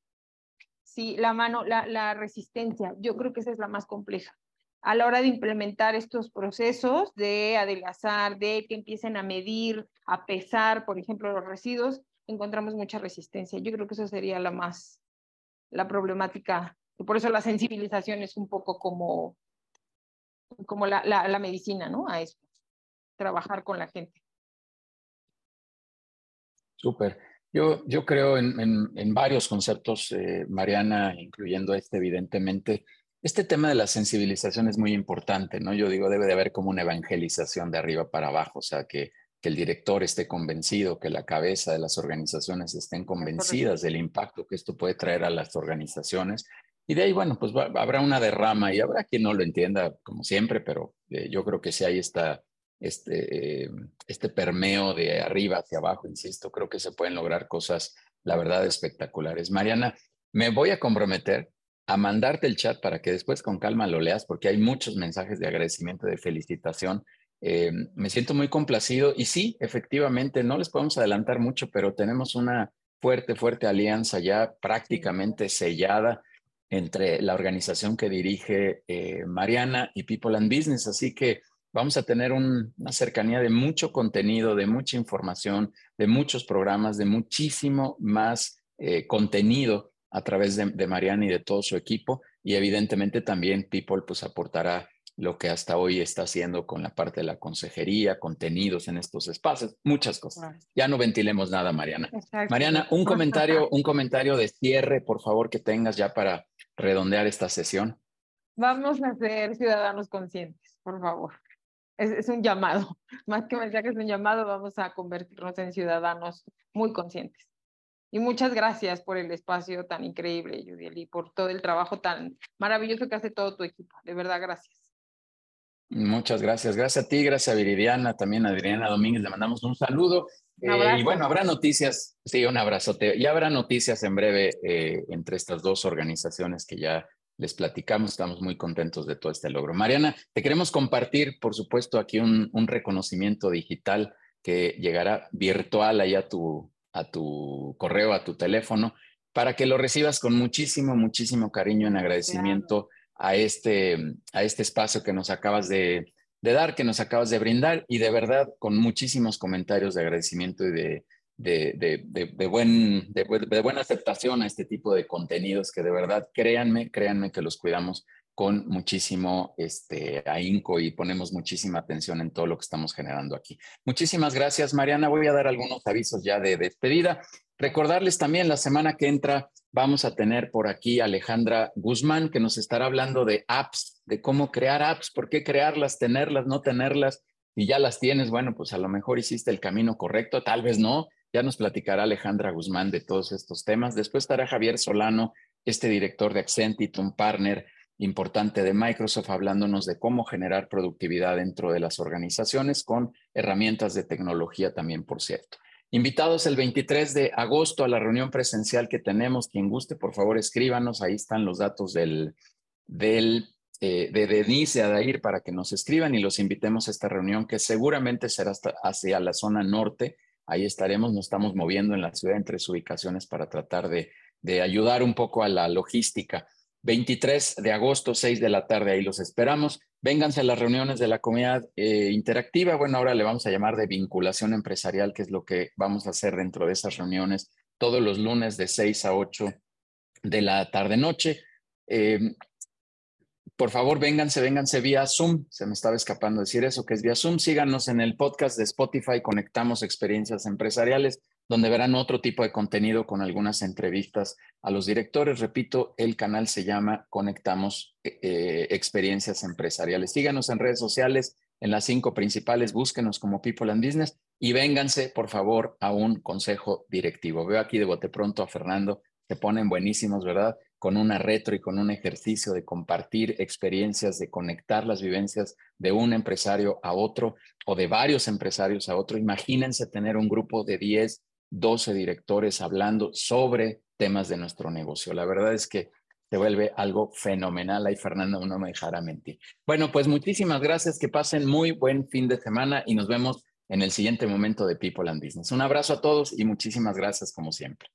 Sí, la mano, la, la resistencia, yo creo que esa es la más compleja a la hora de implementar estos procesos de adelgazar, de que empiecen a medir, a pesar, por ejemplo, los residuos, encontramos mucha resistencia. Yo creo que eso sería la más, la problemática. Por eso la sensibilización es un poco como, como la, la, medicina, ¿no? A esto, trabajar con la gente. Súper. Yo, yo creo en, en, varios conceptos, eh, Mariana, incluyendo este, evidentemente. Este tema de la sensibilización es muy importante, ¿no? Yo digo, debe de haber como una evangelización de arriba para abajo, o sea, que, que el director esté convencido, que la cabeza de las organizaciones estén convencidas del impacto que esto puede traer a las organizaciones. Y de ahí, bueno, pues habrá una derrama y habrá quien no lo entienda, como siempre, pero eh, yo creo que sí hay esta, este, este permeo de arriba hacia abajo, insisto, creo que se pueden lograr cosas, la verdad, espectaculares. Mariana, me voy a comprometer a mandarte el chat para que después con calma lo leas, porque hay muchos mensajes de agradecimiento, de felicitación. Eh, me siento muy complacido y sí, efectivamente, no les podemos adelantar mucho, pero tenemos una fuerte, fuerte alianza ya prácticamente sellada entre la organización que dirige eh, Mariana y People and Business. Así que vamos a tener una cercanía de mucho contenido, de mucha información, de muchos programas, de muchísimo más eh, contenido a través de, Mariana y de todo su equipo. Y evidentemente también People pues aportará lo que hasta hoy está haciendo con la parte de la consejería, contenidos en estos espacios, muchas cosas. Ya no ventilemos nada, Mariana. Mariana, un comentario, un comentario de cierre, por favor, que tengas ya para redondear esta sesión. Vamos a ser ciudadanos conscientes, por favor. Es, es un llamado, más que mensaje, es un llamado, vamos a convertirnos en ciudadanos muy conscientes. Y muchas gracias por el espacio tan increíble, Judiel, y por todo el trabajo tan maravilloso que hace todo tu equipo. De verdad, gracias. Muchas gracias. Gracias a ti, gracias a Viridiana, también a Adriana Domínguez. Le mandamos un saludo. Eh, y bueno, habrá noticias, sí, un abrazote. Y habrá noticias en breve eh, entre estas dos organizaciones que ya les platicamos. Estamos muy contentos de todo este logro. Mariana, te queremos compartir, por supuesto, aquí un, un reconocimiento digital que llegará virtual allá a tu, a tu correo, a tu teléfono, para que lo recibas con muchísimo, muchísimo cariño en agradecimiento a, este, a este espacio que nos acabas de, dar, que nos acabas de brindar y de verdad con muchísimos comentarios de agradecimiento y de, de, de, buen, de, buena aceptación a este tipo de contenidos que de verdad, créanme, créanme que los cuidamos con muchísimo este, ahínco y ponemos muchísima atención en todo lo que estamos generando aquí. Muchísimas gracias, Mariana. Voy a dar algunos avisos ya de despedida. Recordarles también la semana que entra vamos a tener por aquí a Alejandra Guzmán que nos estará hablando de apps, de cómo crear apps, por qué crearlas, tenerlas, no tenerlas. Y ya las tienes, bueno, pues a lo mejor hiciste el camino correcto, tal vez no. Ya nos platicará Alejandra Guzmán de todos estos temas. Después estará Javier Solano, este director de Accentit, un partner importante de Microsoft hablándonos de cómo generar productividad dentro de las organizaciones con herramientas de tecnología también, por cierto. Invitados el 23 de agosto a la reunión presencial que tenemos. Quien guste, por favor, escríbanos. Ahí están los datos del, del, eh, de Denise Adair para que nos escriban y los invitemos a esta reunión que seguramente será hasta, hacia la zona norte. Ahí estaremos, nos estamos moviendo en la ciudad entre sus ubicaciones para tratar de, de ayudar un poco a la logística. 23 de agosto, 6 de la tarde, ahí los esperamos. Vénganse a las reuniones de la comunidad eh, interactiva. Bueno, ahora le vamos a llamar de vinculación empresarial, que es lo que vamos a hacer dentro de esas reuniones todos los lunes de 6 a 8 de la tarde-noche. Em, por favor, vénganse, vénganse vía Zoom. Se me estaba escapando decir eso, que es vía Zoom. Síganos en el podcast de Spotify, Conectamos Experiencias Empresariales donde verán otro tipo de contenido con algunas entrevistas a los directores. Repito, el canal se llama Conectamos eh, eh, Experiencias Empresariales. Síganos en redes sociales, en las cinco principales, búsquenos como People and Business y vénganse, por favor, a un consejo directivo. Veo aquí de bote pronto a Fernando, se ponen buenísimos, ¿verdad? Con una retro y con un ejercicio de compartir experiencias, de conectar las vivencias de un empresario a otro o de varios empresarios a otro. Imagínense tener un grupo de 10, 12 directores hablando sobre temas de nuestro negocio. La verdad es que se vuelve algo fenomenal. Ahí Fernando no me dejará mentir. Bueno, pues muchísimas gracias. Que pasen muy buen fin de semana y nos vemos en el siguiente momento de People and Business. Un abrazo a todos y muchísimas gracias como siempre.